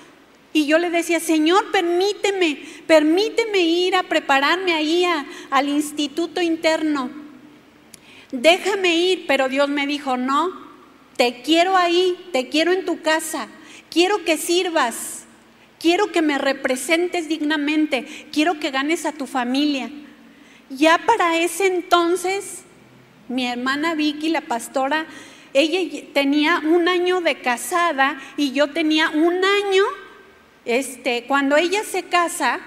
Y yo le decía, Señor, permíteme, permíteme ir a prepararme ahí al instituto interno. Déjame ir, pero Dios me dijo, no, te quiero ahí, te quiero en tu casa, quiero que sirvas quiero que me representes dignamente, quiero que ganes a tu familia. Ya para ese entonces, mi hermana Vicky, la pastora, ella tenía un año de casada y yo tenía un año, este, cuando ella se casa,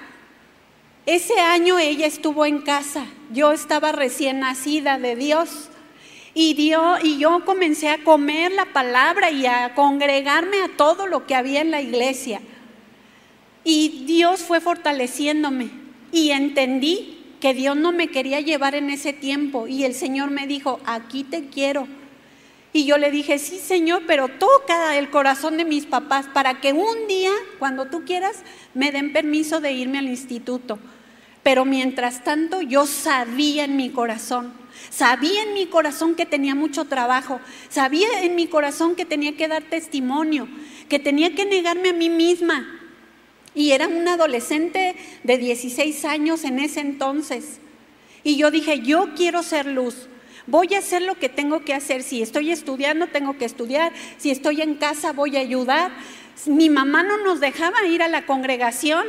ese año ella estuvo en casa, yo estaba recién nacida de Dios. Y, y yo comencé a comer la palabra y a congregarme a todo lo que había en la iglesia. Y Dios fue fortaleciéndome y entendí que Dios no me quería llevar en ese tiempo y el Señor me dijo, aquí te quiero. Y yo le dije, sí Señor, pero toca el corazón de mis papás para que un día, cuando tú quieras, me den permiso de irme al instituto. Pero mientras tanto yo sabía en mi corazón, sabía en mi corazón que tenía mucho trabajo, sabía en mi corazón que tenía que dar testimonio, que tenía que negarme a mí misma, y era una adolescente de 16 años en ese entonces. Y yo dije, yo quiero ser luz. Voy a hacer lo que tengo que hacer. Si estoy estudiando, tengo que estudiar. Si estoy en casa, voy a ayudar. Mi mamá no nos dejaba ir a la congregación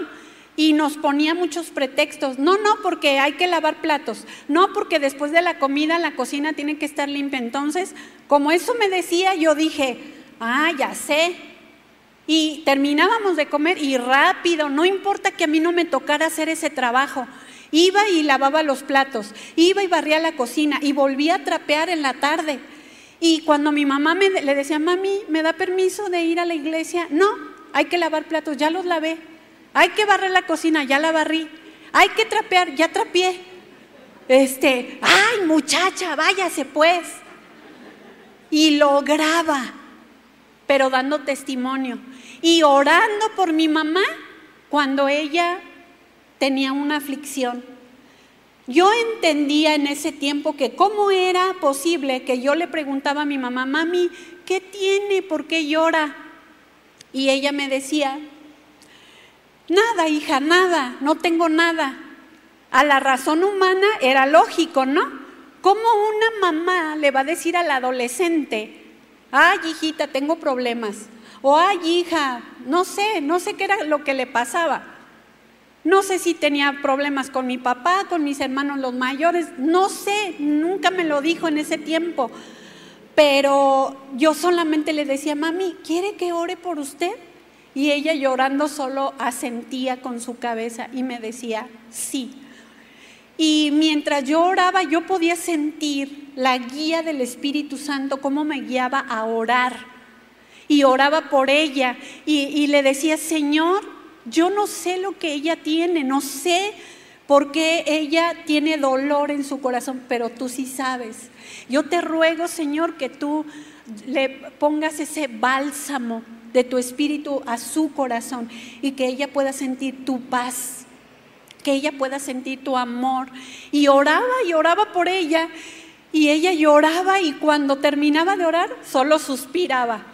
y nos ponía muchos pretextos. No, no, porque hay que lavar platos. No, porque después de la comida la cocina tiene que estar limpia. Entonces, como eso me decía, yo dije, ah, ya sé, y terminábamos de comer y rápido, no importa que a mí no me tocara hacer ese trabajo. Iba y lavaba los platos, iba y barría la cocina y volvía a trapear en la tarde. Y cuando mi mamá me, le decía, mami, ¿me da permiso de ir a la iglesia? No, hay que lavar platos, ya los lavé. Hay que barrer la cocina, ya la barrí. Hay que trapear, ya trapeé. Este, ay muchacha, váyase pues. Y lograba, pero dando testimonio y orando por mi mamá cuando ella tenía una aflicción. Yo entendía en ese tiempo que cómo era posible que yo le preguntaba a mi mamá, mami, ¿qué tiene? ¿Por qué llora? Y ella me decía, nada, hija, nada, no tengo nada. A la razón humana era lógico, ¿no? ¿Cómo una mamá le va a decir al adolescente, ay, hijita, tengo problemas? O ay, hija, no sé, no sé qué era lo que le pasaba. No sé si tenía problemas con mi papá, con mis hermanos los mayores, no sé, nunca me lo dijo en ese tiempo. Pero yo solamente le decía, mami, ¿quiere que ore por usted? Y ella llorando solo asentía con su cabeza y me decía, sí. Y mientras yo oraba, yo podía sentir la guía del Espíritu Santo, cómo me guiaba a orar y oraba por ella y, le decía, Señor, yo no sé lo que ella tiene, no sé por qué ella tiene dolor en su corazón, pero tú sí sabes. Yo te ruego, Señor, que tú le pongas ese bálsamo de tu espíritu a su corazón y que ella pueda sentir tu paz, que ella pueda sentir tu amor. Y oraba y oraba por ella y ella lloraba y cuando terminaba de orar solo suspiraba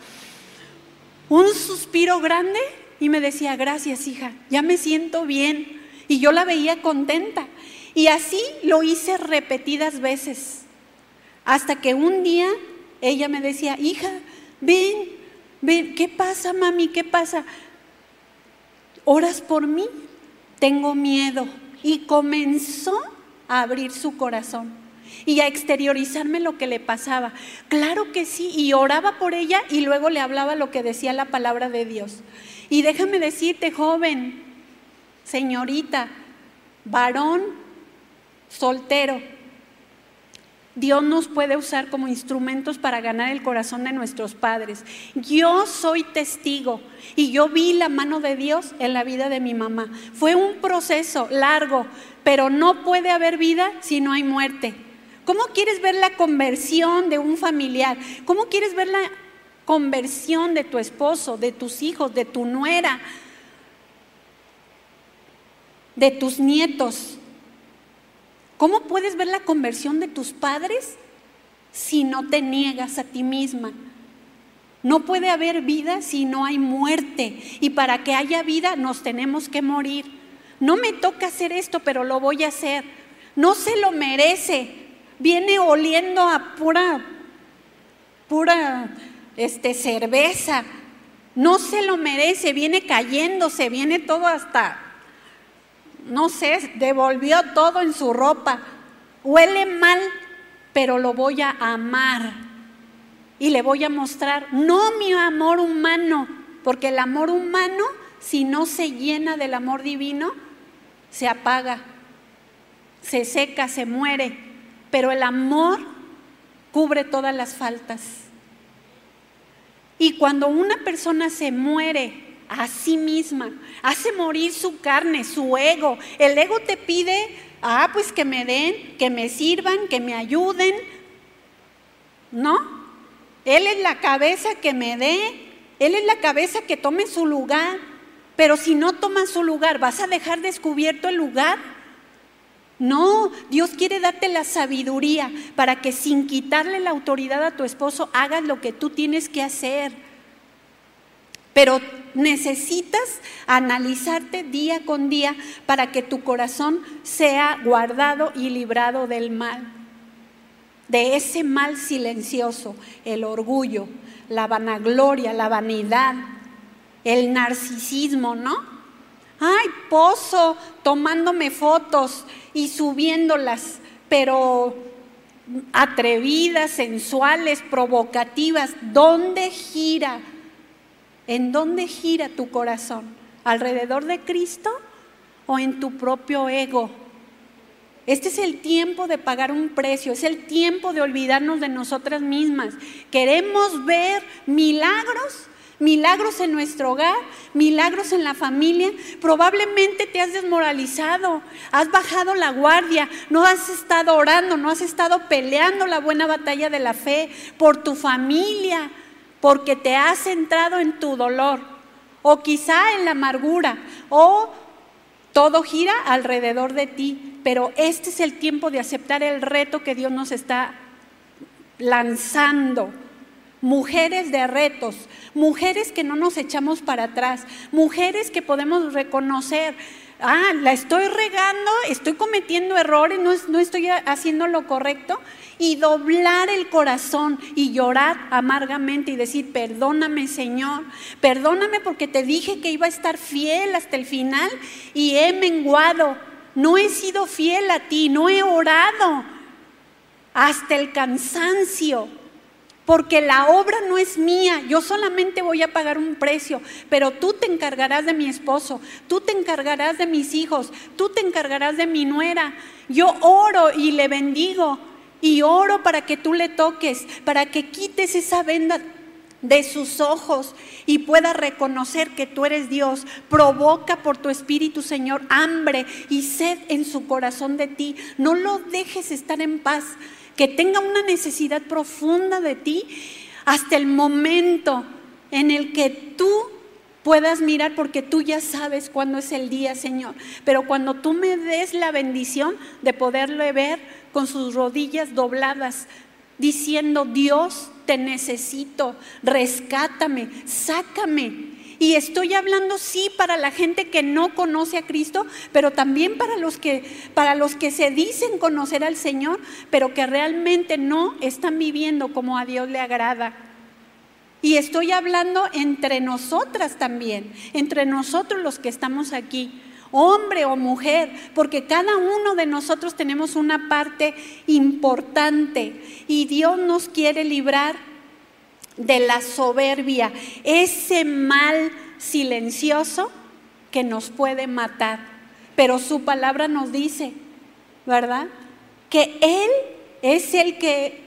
un suspiro grande y me decía, gracias hija, ya me siento bien. Y yo la veía contenta. Y así lo hice repetidas veces. Hasta que un día ella me decía, hija, ven, ven, ¿qué pasa, mami? ¿Qué pasa? ¿Oras por mí? Tengo miedo. Y comenzó a abrir su corazón y a exteriorizarme lo que le pasaba. Claro que sí, y oraba por ella y luego le hablaba lo que decía la palabra de Dios. Y déjame decirte, joven, señorita, varón, soltero, Dios nos puede usar como instrumentos para ganar el corazón de nuestros padres. Yo soy testigo y yo vi la mano de Dios en la vida de mi mamá. Fue un proceso largo, pero no puede haber vida si no hay muerte. ¿Cómo quieres ver la conversión de un familiar? ¿Cómo quieres ver la conversión de tu esposo, de tus hijos, de tu nuera? de tus nietos. ¿Cómo puedes ver la conversión de tus padres si no te niegas a ti misma? No puede haber vida si no hay muerte. Y para que haya vida nos tenemos que morir. No me toca hacer esto, pero lo voy a hacer. No se lo merece. Viene oliendo a pura, pura este, cerveza. No se lo merece. Viene cayéndose. Viene todo hasta, no sé, devolvió todo en su ropa. Huele mal, pero lo voy a amar y le voy a mostrar, no mi amor humano, porque el amor humano, si no se llena del amor divino, se apaga, se seca, se muere, pero el amor cubre todas las faltas. Y cuando una persona se muere a sí misma, hace morir su carne, su ego, el ego te pide, ah, pues que me den, que me sirvan, que me ayuden, ¿no? Él es la cabeza que me dé, Él es la cabeza que tome su lugar. Pero si no toma su lugar, ¿vas a dejar descubierto el lugar? No, Dios quiere darte la sabiduría para que sin quitarle la autoridad a tu esposo hagas lo que tú tienes que hacer. Pero necesitas analizarte día con día para que tu corazón sea guardado y librado del mal de ese mal silencioso, el orgullo, la vanagloria, la vanidad, el narcisismo, ¿no? Ay, pozo, tomándome fotos y subiéndolas, pero atrevidas, sensuales, provocativas. ¿Dónde gira? ¿En dónde gira tu corazón? ¿Alrededor de Cristo o en tu propio ego? Este es el tiempo de pagar un precio, es el tiempo de olvidarnos de nosotras mismas. Queremos ver milagros, milagros en nuestro hogar, milagros en la familia. Probablemente te has desmoralizado, has bajado la guardia, no has estado orando, no has estado peleando la buena batalla de la fe por tu familia, porque te has centrado en tu dolor, o quizá en la amargura, o todo gira alrededor de ti pero este es el tiempo de aceptar el reto que Dios nos está lanzando. Mujeres de retos, mujeres que no nos echamos para atrás, mujeres que podemos reconocer, ah, la estoy regando, estoy cometiendo errores, no, no estoy haciendo lo correcto, y doblar el corazón y llorar amargamente y decir, perdóname Señor, perdóname porque te dije que iba a estar fiel hasta el final y he menguado no he sido fiel a ti, no he orado hasta el cansancio, porque la obra no es mía, yo solamente voy a pagar un precio, pero tú te encargarás de mi esposo, tú te encargarás de mis hijos, tú te encargarás de mi nuera. Yo oro y le bendigo y oro para que tú le toques, para que quites esa venda de sus ojos y pueda reconocer que tú eres Dios. Provoca por tu Espíritu, Señor, hambre y sed en su corazón de ti. No lo dejes estar en paz, que tenga una necesidad profunda de ti hasta el momento en el que tú puedas mirar, porque tú ya sabes cuándo es el día, Señor. Pero cuando tú me des la bendición de poderle ver con sus rodillas dobladas, diciendo, Dios, te necesito, rescátame, sácame. Y estoy hablando sí para la gente que no conoce a Cristo, pero también para los que para los que se dicen conocer al Señor, pero que realmente no están viviendo como a Dios le agrada. Y estoy hablando entre nosotras también, entre nosotros los que estamos aquí hombre o mujer, porque cada uno de nosotros tenemos una parte importante y Dios nos quiere librar de la soberbia, ese mal silencioso que nos puede matar. Pero su palabra nos dice, ¿verdad? Que Él es el que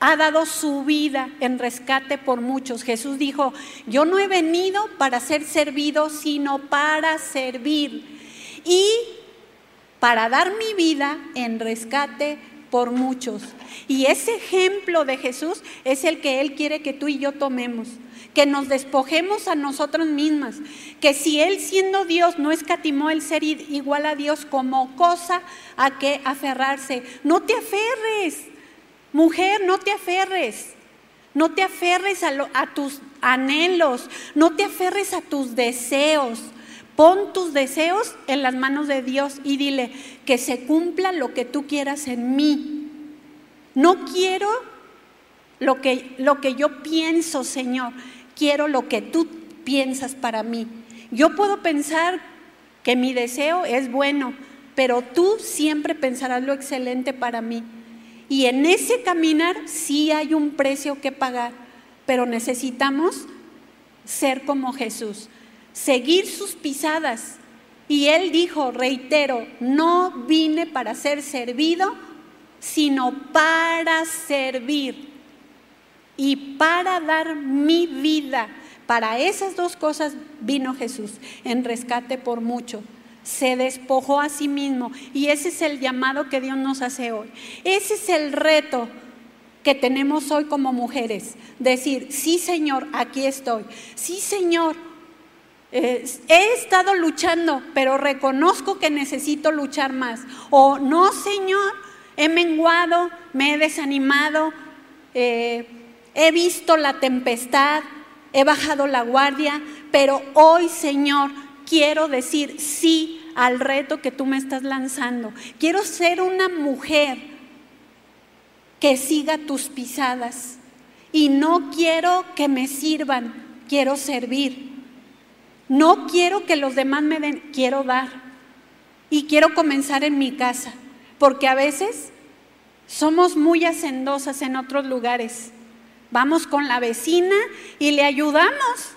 ha dado su vida en rescate por muchos. Jesús dijo, yo no he venido para ser servido, sino para servir y para dar mi vida en rescate por muchos. Y ese ejemplo de Jesús es el que Él quiere que tú y yo tomemos, que nos despojemos a nosotros mismas, que si Él siendo Dios no escatimó el ser igual a Dios como cosa a que aferrarse, no te aferres, mujer, no te aferres. No te aferres a, a, tus anhelos, no te aferres a tus deseos. Pon tus deseos en las manos de Dios y dile que se cumpla lo que tú quieras en mí. No quiero lo que, lo que yo pienso, Señor, quiero lo que tú piensas para mí. Yo puedo pensar que mi deseo es bueno, pero tú siempre pensarás lo excelente para mí. Y en ese caminar sí hay un precio que pagar, pero necesitamos ser como Jesús seguir sus pisadas. Y él dijo, reitero, no vine para ser servido, sino para servir y para dar mi vida. Para esas dos cosas vino Jesús, en rescate por mucho. Se despojó a sí mismo y ese es el llamado que Dios nos hace hoy. Ese es el reto que tenemos hoy como mujeres. Decir, sí Señor, aquí estoy. Sí Señor, he estado luchando, pero reconozco que necesito luchar más. O no, Señor, he menguado, me he desanimado, eh, he visto la tempestad, he bajado la guardia, pero hoy, Señor, quiero decir sí al reto que tú me estás lanzando. Quiero ser una mujer que siga tus pisadas y no quiero que me sirvan, quiero servir. No quiero que los demás me den, quiero dar. Y quiero comenzar en mi casa, porque a veces somos muy hacendosas en otros lugares. Vamos con la vecina y le ayudamos.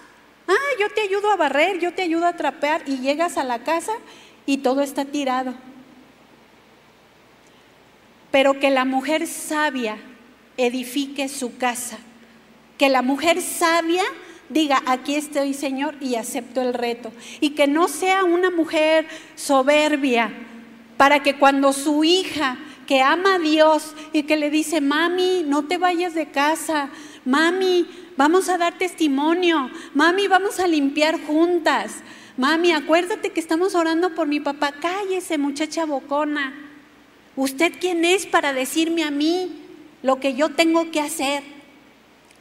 Ah, yo te ayudo a barrer, yo te ayudo a trapear y llegas a la casa y todo está tirado. Pero que la mujer sabia edifique su casa. Que la mujer sabia diga, aquí estoy Señor y acepto el reto. Y que no sea una mujer soberbia para que cuando su hija que ama a Dios y que le dice, mami, no te vayas de casa, mami, vamos a dar testimonio, mami, vamos a limpiar juntas, mami, acuérdate que estamos orando por mi papá, cállese muchacha bocona, ¿usted quién es para decirme a mí lo que yo tengo que hacer?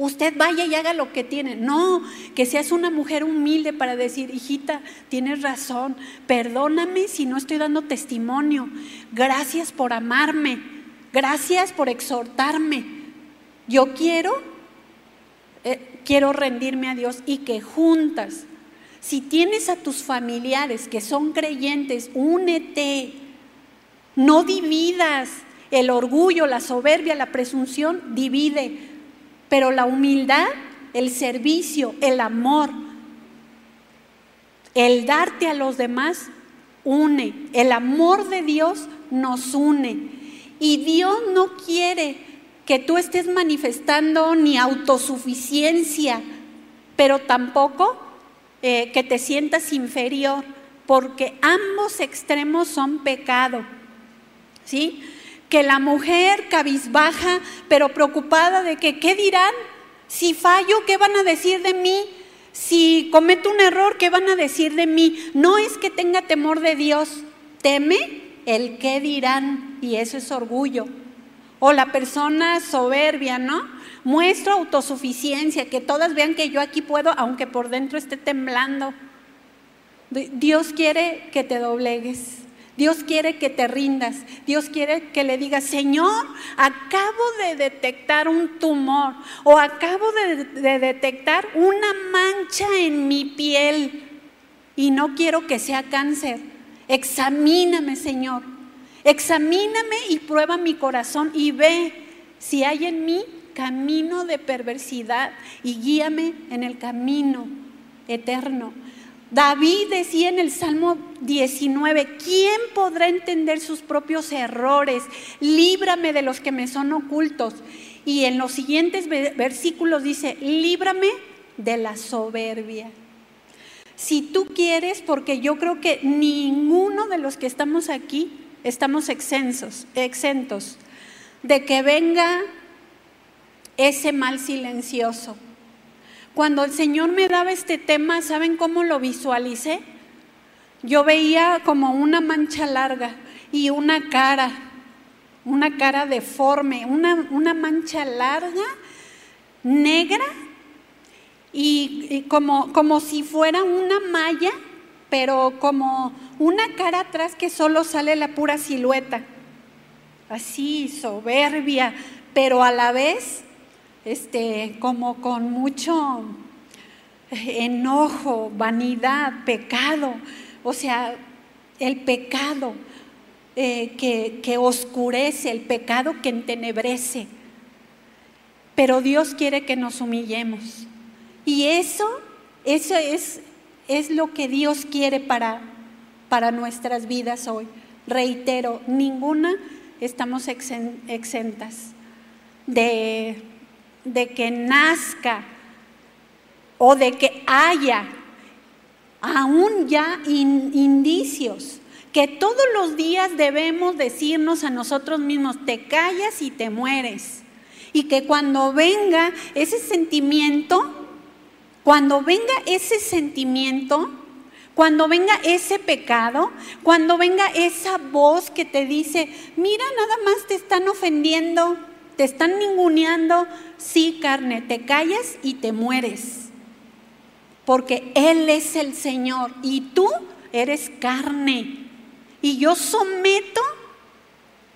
Usted vaya y haga lo que tiene. No, que seas una mujer humilde para decir, hijita, tienes razón, perdóname si no estoy dando testimonio. Gracias por amarme, gracias por exhortarme. Yo quiero, eh, quiero rendirme a Dios y que juntas, si tienes a tus familiares que son creyentes, únete, no dividas. El orgullo, la soberbia, la presunción divide pero la humildad, el servicio, el amor, el darte a los demás une. El amor de Dios nos une. Y Dios no quiere que tú estés manifestando ni autosuficiencia, pero tampoco eh, que te sientas inferior, porque ambos extremos son pecado. ¿Sí? Que la mujer cabizbaja, pero preocupada de que, ¿qué dirán? Si fallo, ¿qué van a decir de mí? Si cometo un error, ¿qué van a decir de mí? No es que tenga temor de Dios, teme el qué dirán, y eso es orgullo. O la persona soberbia, ¿no? Muestro autosuficiencia, que todas vean que yo aquí puedo, aunque por dentro esté temblando. Dios quiere que te doblegues. Dios quiere que te rindas. Dios quiere que le digas, Señor, acabo de detectar un tumor o acabo de, detectar una mancha en mi piel y no quiero que sea cáncer. Examíname, Señor. Examíname y prueba mi corazón y ve si hay en mí camino de perversidad y guíame en el camino eterno. David decía en el Salmo 19, ¿quién podrá entender sus propios errores? Líbrame de los que me son ocultos. Y en los siguientes versículos dice, líbrame de la soberbia. Si tú quieres, porque yo creo que ninguno de los que estamos aquí estamos exentos, exentos de que venga ese mal silencioso. Cuando el Señor me daba este tema, ¿saben cómo lo visualicé? Yo veía como una mancha larga y una cara, una cara deforme, una, una mancha larga, negra, y, como, como si fuera una malla, pero como una cara atrás que solo sale la pura silueta. Así, soberbia, pero a la vez este, como con mucho enojo, vanidad, pecado, o sea, el pecado eh, que, que oscurece, el pecado que entenebrece. Pero Dios quiere que nos humillemos. Y eso, eso es, es lo que Dios quiere para, para nuestras vidas hoy. Reitero, ninguna estamos exentas de de que nazca o de que haya aún ya indicios que todos los días debemos decirnos a nosotros mismos, te callas y te mueres. Y que cuando venga ese sentimiento, cuando venga ese sentimiento, cuando venga ese pecado, cuando venga esa voz que te dice, mira, nada más te están ofendiendo, te están ninguneando, sí carne, te callas y te mueres. Porque Él es el Señor y tú eres carne. Y yo someto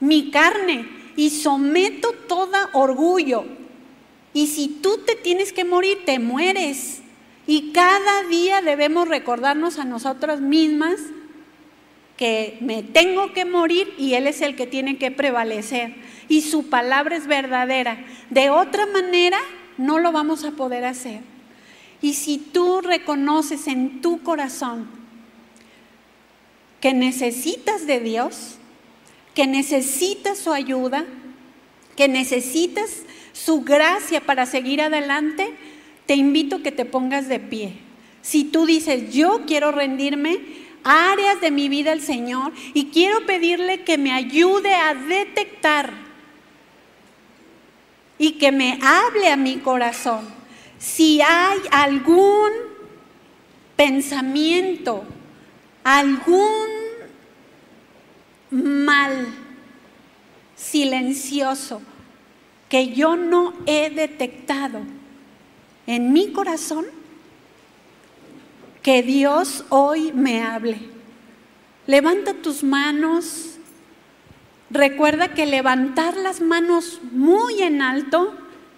mi carne y someto todo orgullo. Y si tú te tienes que morir, te mueres. Y cada día debemos recordarnos a nosotras mismas que me tengo que morir y Él es el que tiene que prevalecer y su palabra es verdadera. De otra manera, no lo vamos a poder hacer. Y si tú reconoces en tu corazón que necesitas de Dios, que necesitas su ayuda, que necesitas su gracia para seguir adelante, te invito a que te pongas de pie. Si tú dices, yo quiero rendirme áreas de mi vida al Señor y quiero pedirle que me ayude a detectar y que me hable a mi corazón. Si hay algún pensamiento, algún mal silencioso que yo no he detectado en mi corazón, que Dios hoy me hable. Levanta tus manos Recuerda que levantar las manos muy en alto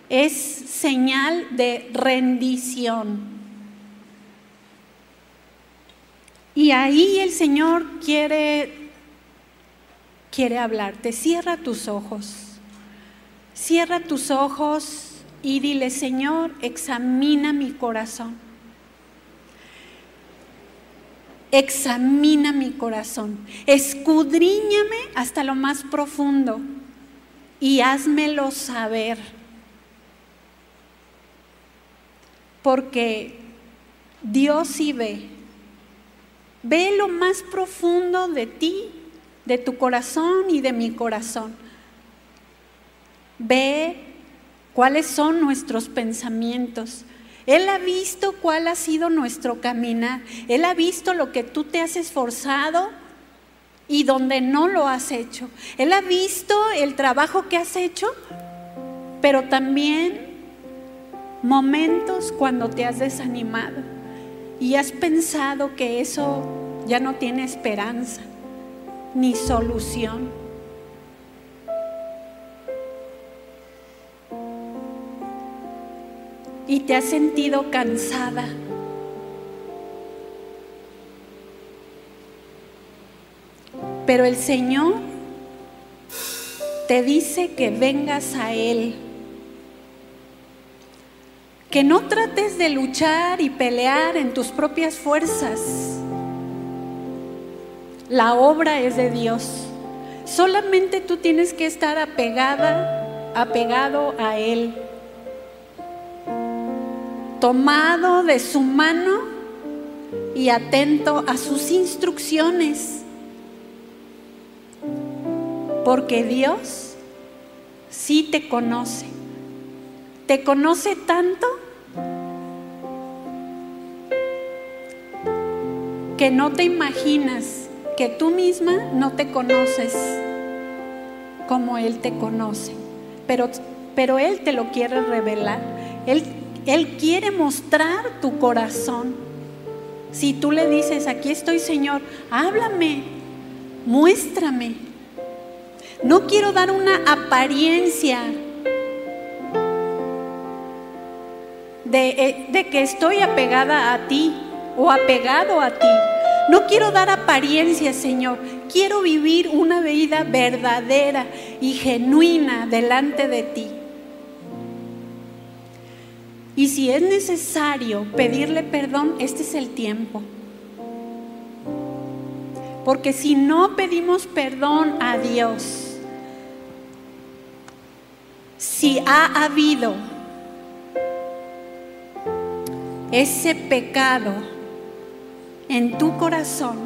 es señal de rendición. Y ahí el Señor quiere quiere hablarte. Cierra tus ojos. Cierra tus ojos y dile, Señor, examina mi corazón. Examina mi corazón, escudriñame hasta lo más profundo y házmelo saber. Porque Dios sí ve, ve lo más profundo de ti, de tu corazón y de mi corazón. Ve cuáles son nuestros pensamientos, él ha visto cuál ha sido nuestro caminar. Él ha visto lo que tú te has esforzado y donde no lo has hecho. Él ha visto el trabajo que has hecho, pero también momentos cuando te has desanimado y has pensado que eso ya no tiene esperanza ni solución. Y te has sentido cansada. Pero el Señor te dice que vengas a Él. Que no trates de luchar y pelear en tus propias fuerzas. La obra es de Dios. Solamente tú tienes que estar apegada, apegado a Él tomado de su mano y atento a sus instrucciones. Porque Dios sí te conoce. Te conoce tanto que no te imaginas que tú misma no te conoces como Él te conoce. Pero, pero Él te lo quiere revelar. Él quiere mostrar tu corazón. Si tú le dices, aquí estoy Señor, háblame, muéstrame. No quiero dar una apariencia de, eh, de que estoy apegada a ti o apegado a ti. No quiero dar apariencias, Señor. Quiero vivir una vida verdadera y genuina delante de ti. Y si es necesario pedirle perdón, este es el tiempo. Porque si no pedimos perdón a Dios, si ha habido ese pecado, en tu corazón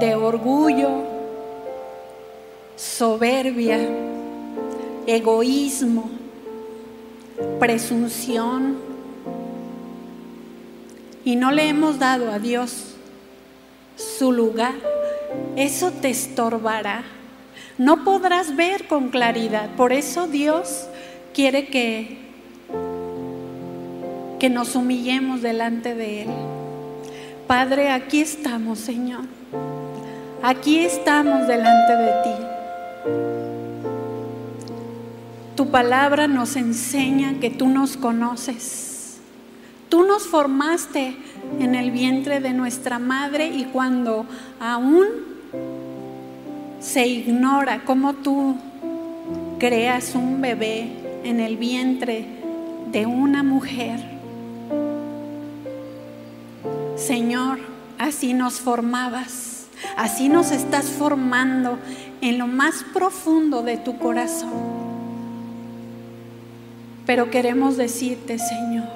de orgullo, soberbia, egoísmo, presunción, y no le hemos dado a Dios su lugar, eso te estorbará. No podrás ver con claridad. Por eso Dios quiere que que nos humillemos delante de Él. Padre, aquí estamos, Señor. Aquí estamos delante de ti. Tu palabra nos enseña que tú nos conoces. Tú nos formaste en el vientre de nuestra madre y cuando aún se ignora cómo tú creas un bebé en el vientre de una mujer, Señor, así nos formabas, así nos estás formando en lo más profundo de tu corazón. Pero queremos decirte, Señor,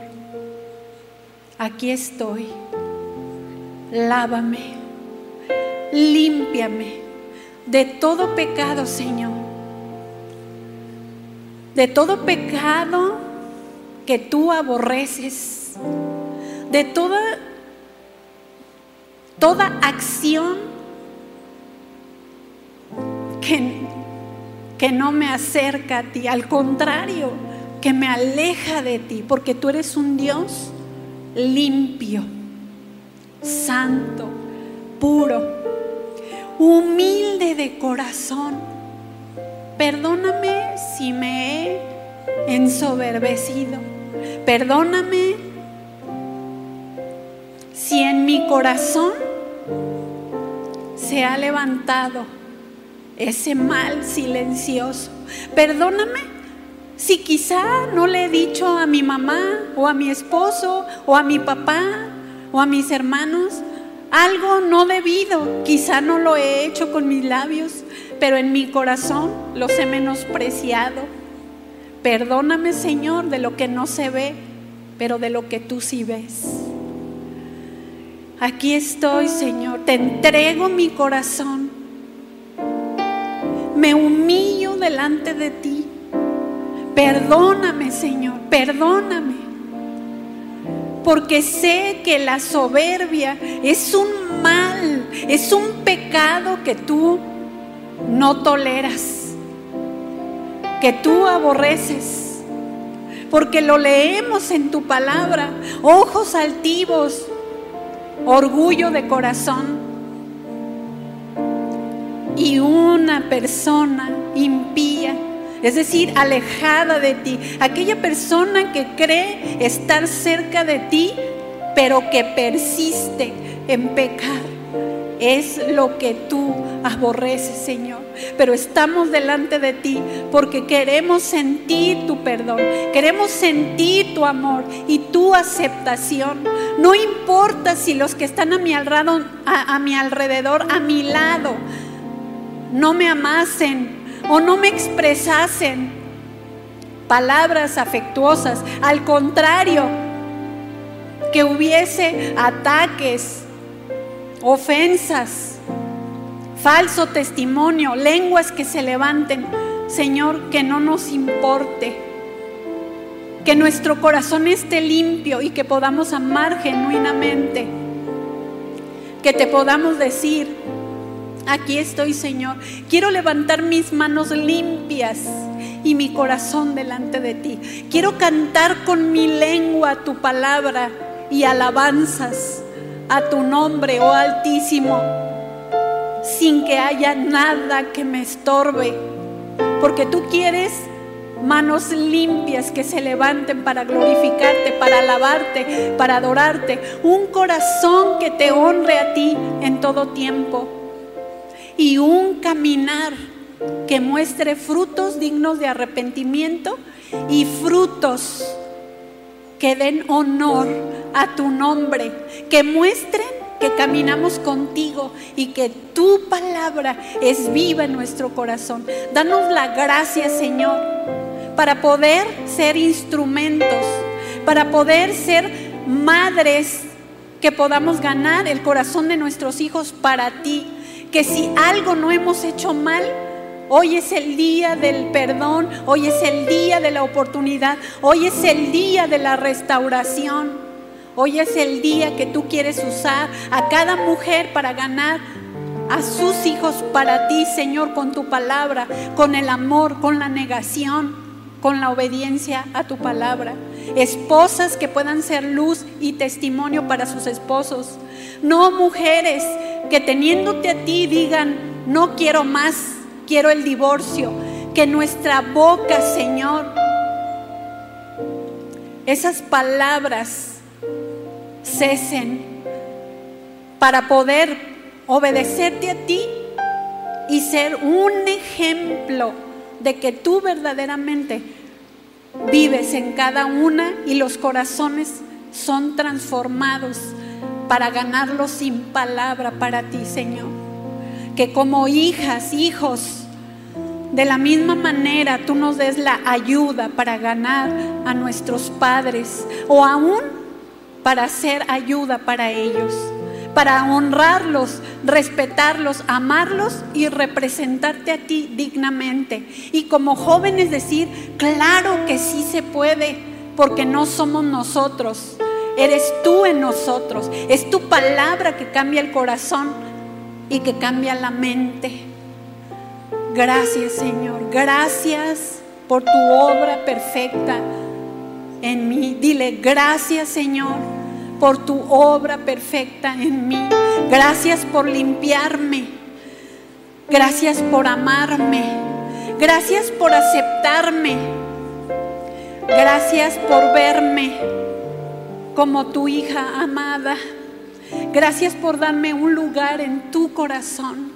aquí estoy, lávame, límpiame de todo pecado, Señor, de todo pecado que tú aborreces, de toda toda acción que, que no me acerca a ti, al contrario, que me aleja de ti, porque tú eres un Dios limpio, santo, puro, humilde de corazón. Perdóname si me he ensoberbecido. Perdóname si en mi corazón se ha levantado ese mal silencioso. Perdóname si quizá no le he dicho a mi mamá o a mi esposo o a mi papá o a mis hermanos algo no debido. Quizá no lo he hecho con mis labios, pero en mi corazón los he menospreciado. Perdóname, Señor, de lo que no se ve, pero de lo que tú sí ves. Aquí estoy, Señor, te entrego mi corazón. Me humillo delante de ti. Perdóname, Señor, perdóname. Porque sé que la soberbia es un mal, es un pecado que tú no toleras, que tú aborreces. Porque lo leemos en tu palabra, ojos altivos, orgullo de corazón y una persona impía, es decir, alejada de ti, aquella persona que cree estar cerca de ti, pero que persiste en pecar es lo que tú aborreces, Señor. Pero estamos delante de ti porque queremos sentir tu perdón, queremos sentir tu amor y tu aceptación. No importa si los que están a mi alrededor, a, a mi, alrededor, a mi lado, no me amasen o no me expresasen palabras afectuosas. Al contrario, que hubiese ataques ofensas, falso testimonio, lenguas que se levanten. Señor, que no nos importe. Que nuestro corazón esté limpio y que podamos amar genuinamente. Que te podamos decir, aquí estoy Señor. Quiero levantar mis manos limpias y mi corazón delante de ti. Quiero cantar con mi lengua tu palabra y alabanzas a tu nombre, oh Altísimo, sin que haya nada que me estorbe, porque tú quieres manos limpias que se levanten para glorificarte, para alabarte, para adorarte, un corazón que te honre a ti en todo tiempo y un caminar que muestre frutos dignos de arrepentimiento y frutos que den honor a tu nombre, que muestren que caminamos contigo y que tu palabra es viva en nuestro corazón. Danos la gracia, Señor, para poder ser instrumentos, para poder ser madres que podamos ganar el corazón de nuestros hijos para ti. Que si algo no hemos hecho mal, Hoy es el día del perdón, hoy es el día de la oportunidad, hoy es el día de la restauración, hoy es el día que tú quieres usar a cada mujer para ganar a sus hijos para ti, Señor, con tu palabra, con el amor, con la negación, con la obediencia a tu palabra. Esposas que puedan ser luz y testimonio para sus esposos. No mujeres que teniéndote a ti digan, no quiero más quiero el divorcio, que nuestra boca, Señor, esas palabras cesen para poder obedecerte a ti y ser un ejemplo de que tú verdaderamente vives en cada una y los corazones son transformados para ganarlos sin palabra para ti, Señor. Que como hijas, hijos, de la misma manera, tú nos des la ayuda para ganar a nuestros padres o aún para hacer ayuda para ellos, para honrarlos, respetarlos, amarlos y representarte a ti dignamente. Y como jóvenes decir, claro que sí se puede, porque no somos nosotros, eres tú en nosotros, es tu palabra que cambia el corazón y que cambia la mente. Gracias Señor, gracias por tu obra perfecta en mí. Dile, gracias Señor por tu obra perfecta en mí. Gracias por limpiarme. Gracias por amarme. Gracias por aceptarme. Gracias por verme como tu hija amada. Gracias por darme un lugar en tu corazón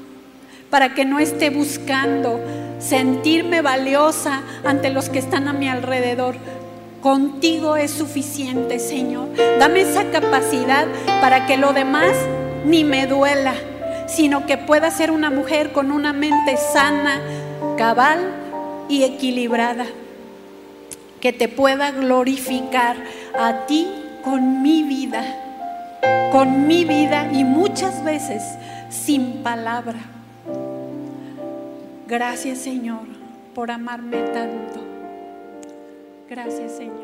para que no esté buscando sentirme valiosa ante los que están a mi alrededor. Contigo es suficiente, Señor. Dame esa capacidad para que lo demás ni me duela, sino que pueda ser una mujer con una mente sana, cabal y equilibrada. Que te pueda glorificar a ti con mi vida, con mi vida y muchas veces sin palabra. Gracias Señor por amarme tanto. Gracias Señor.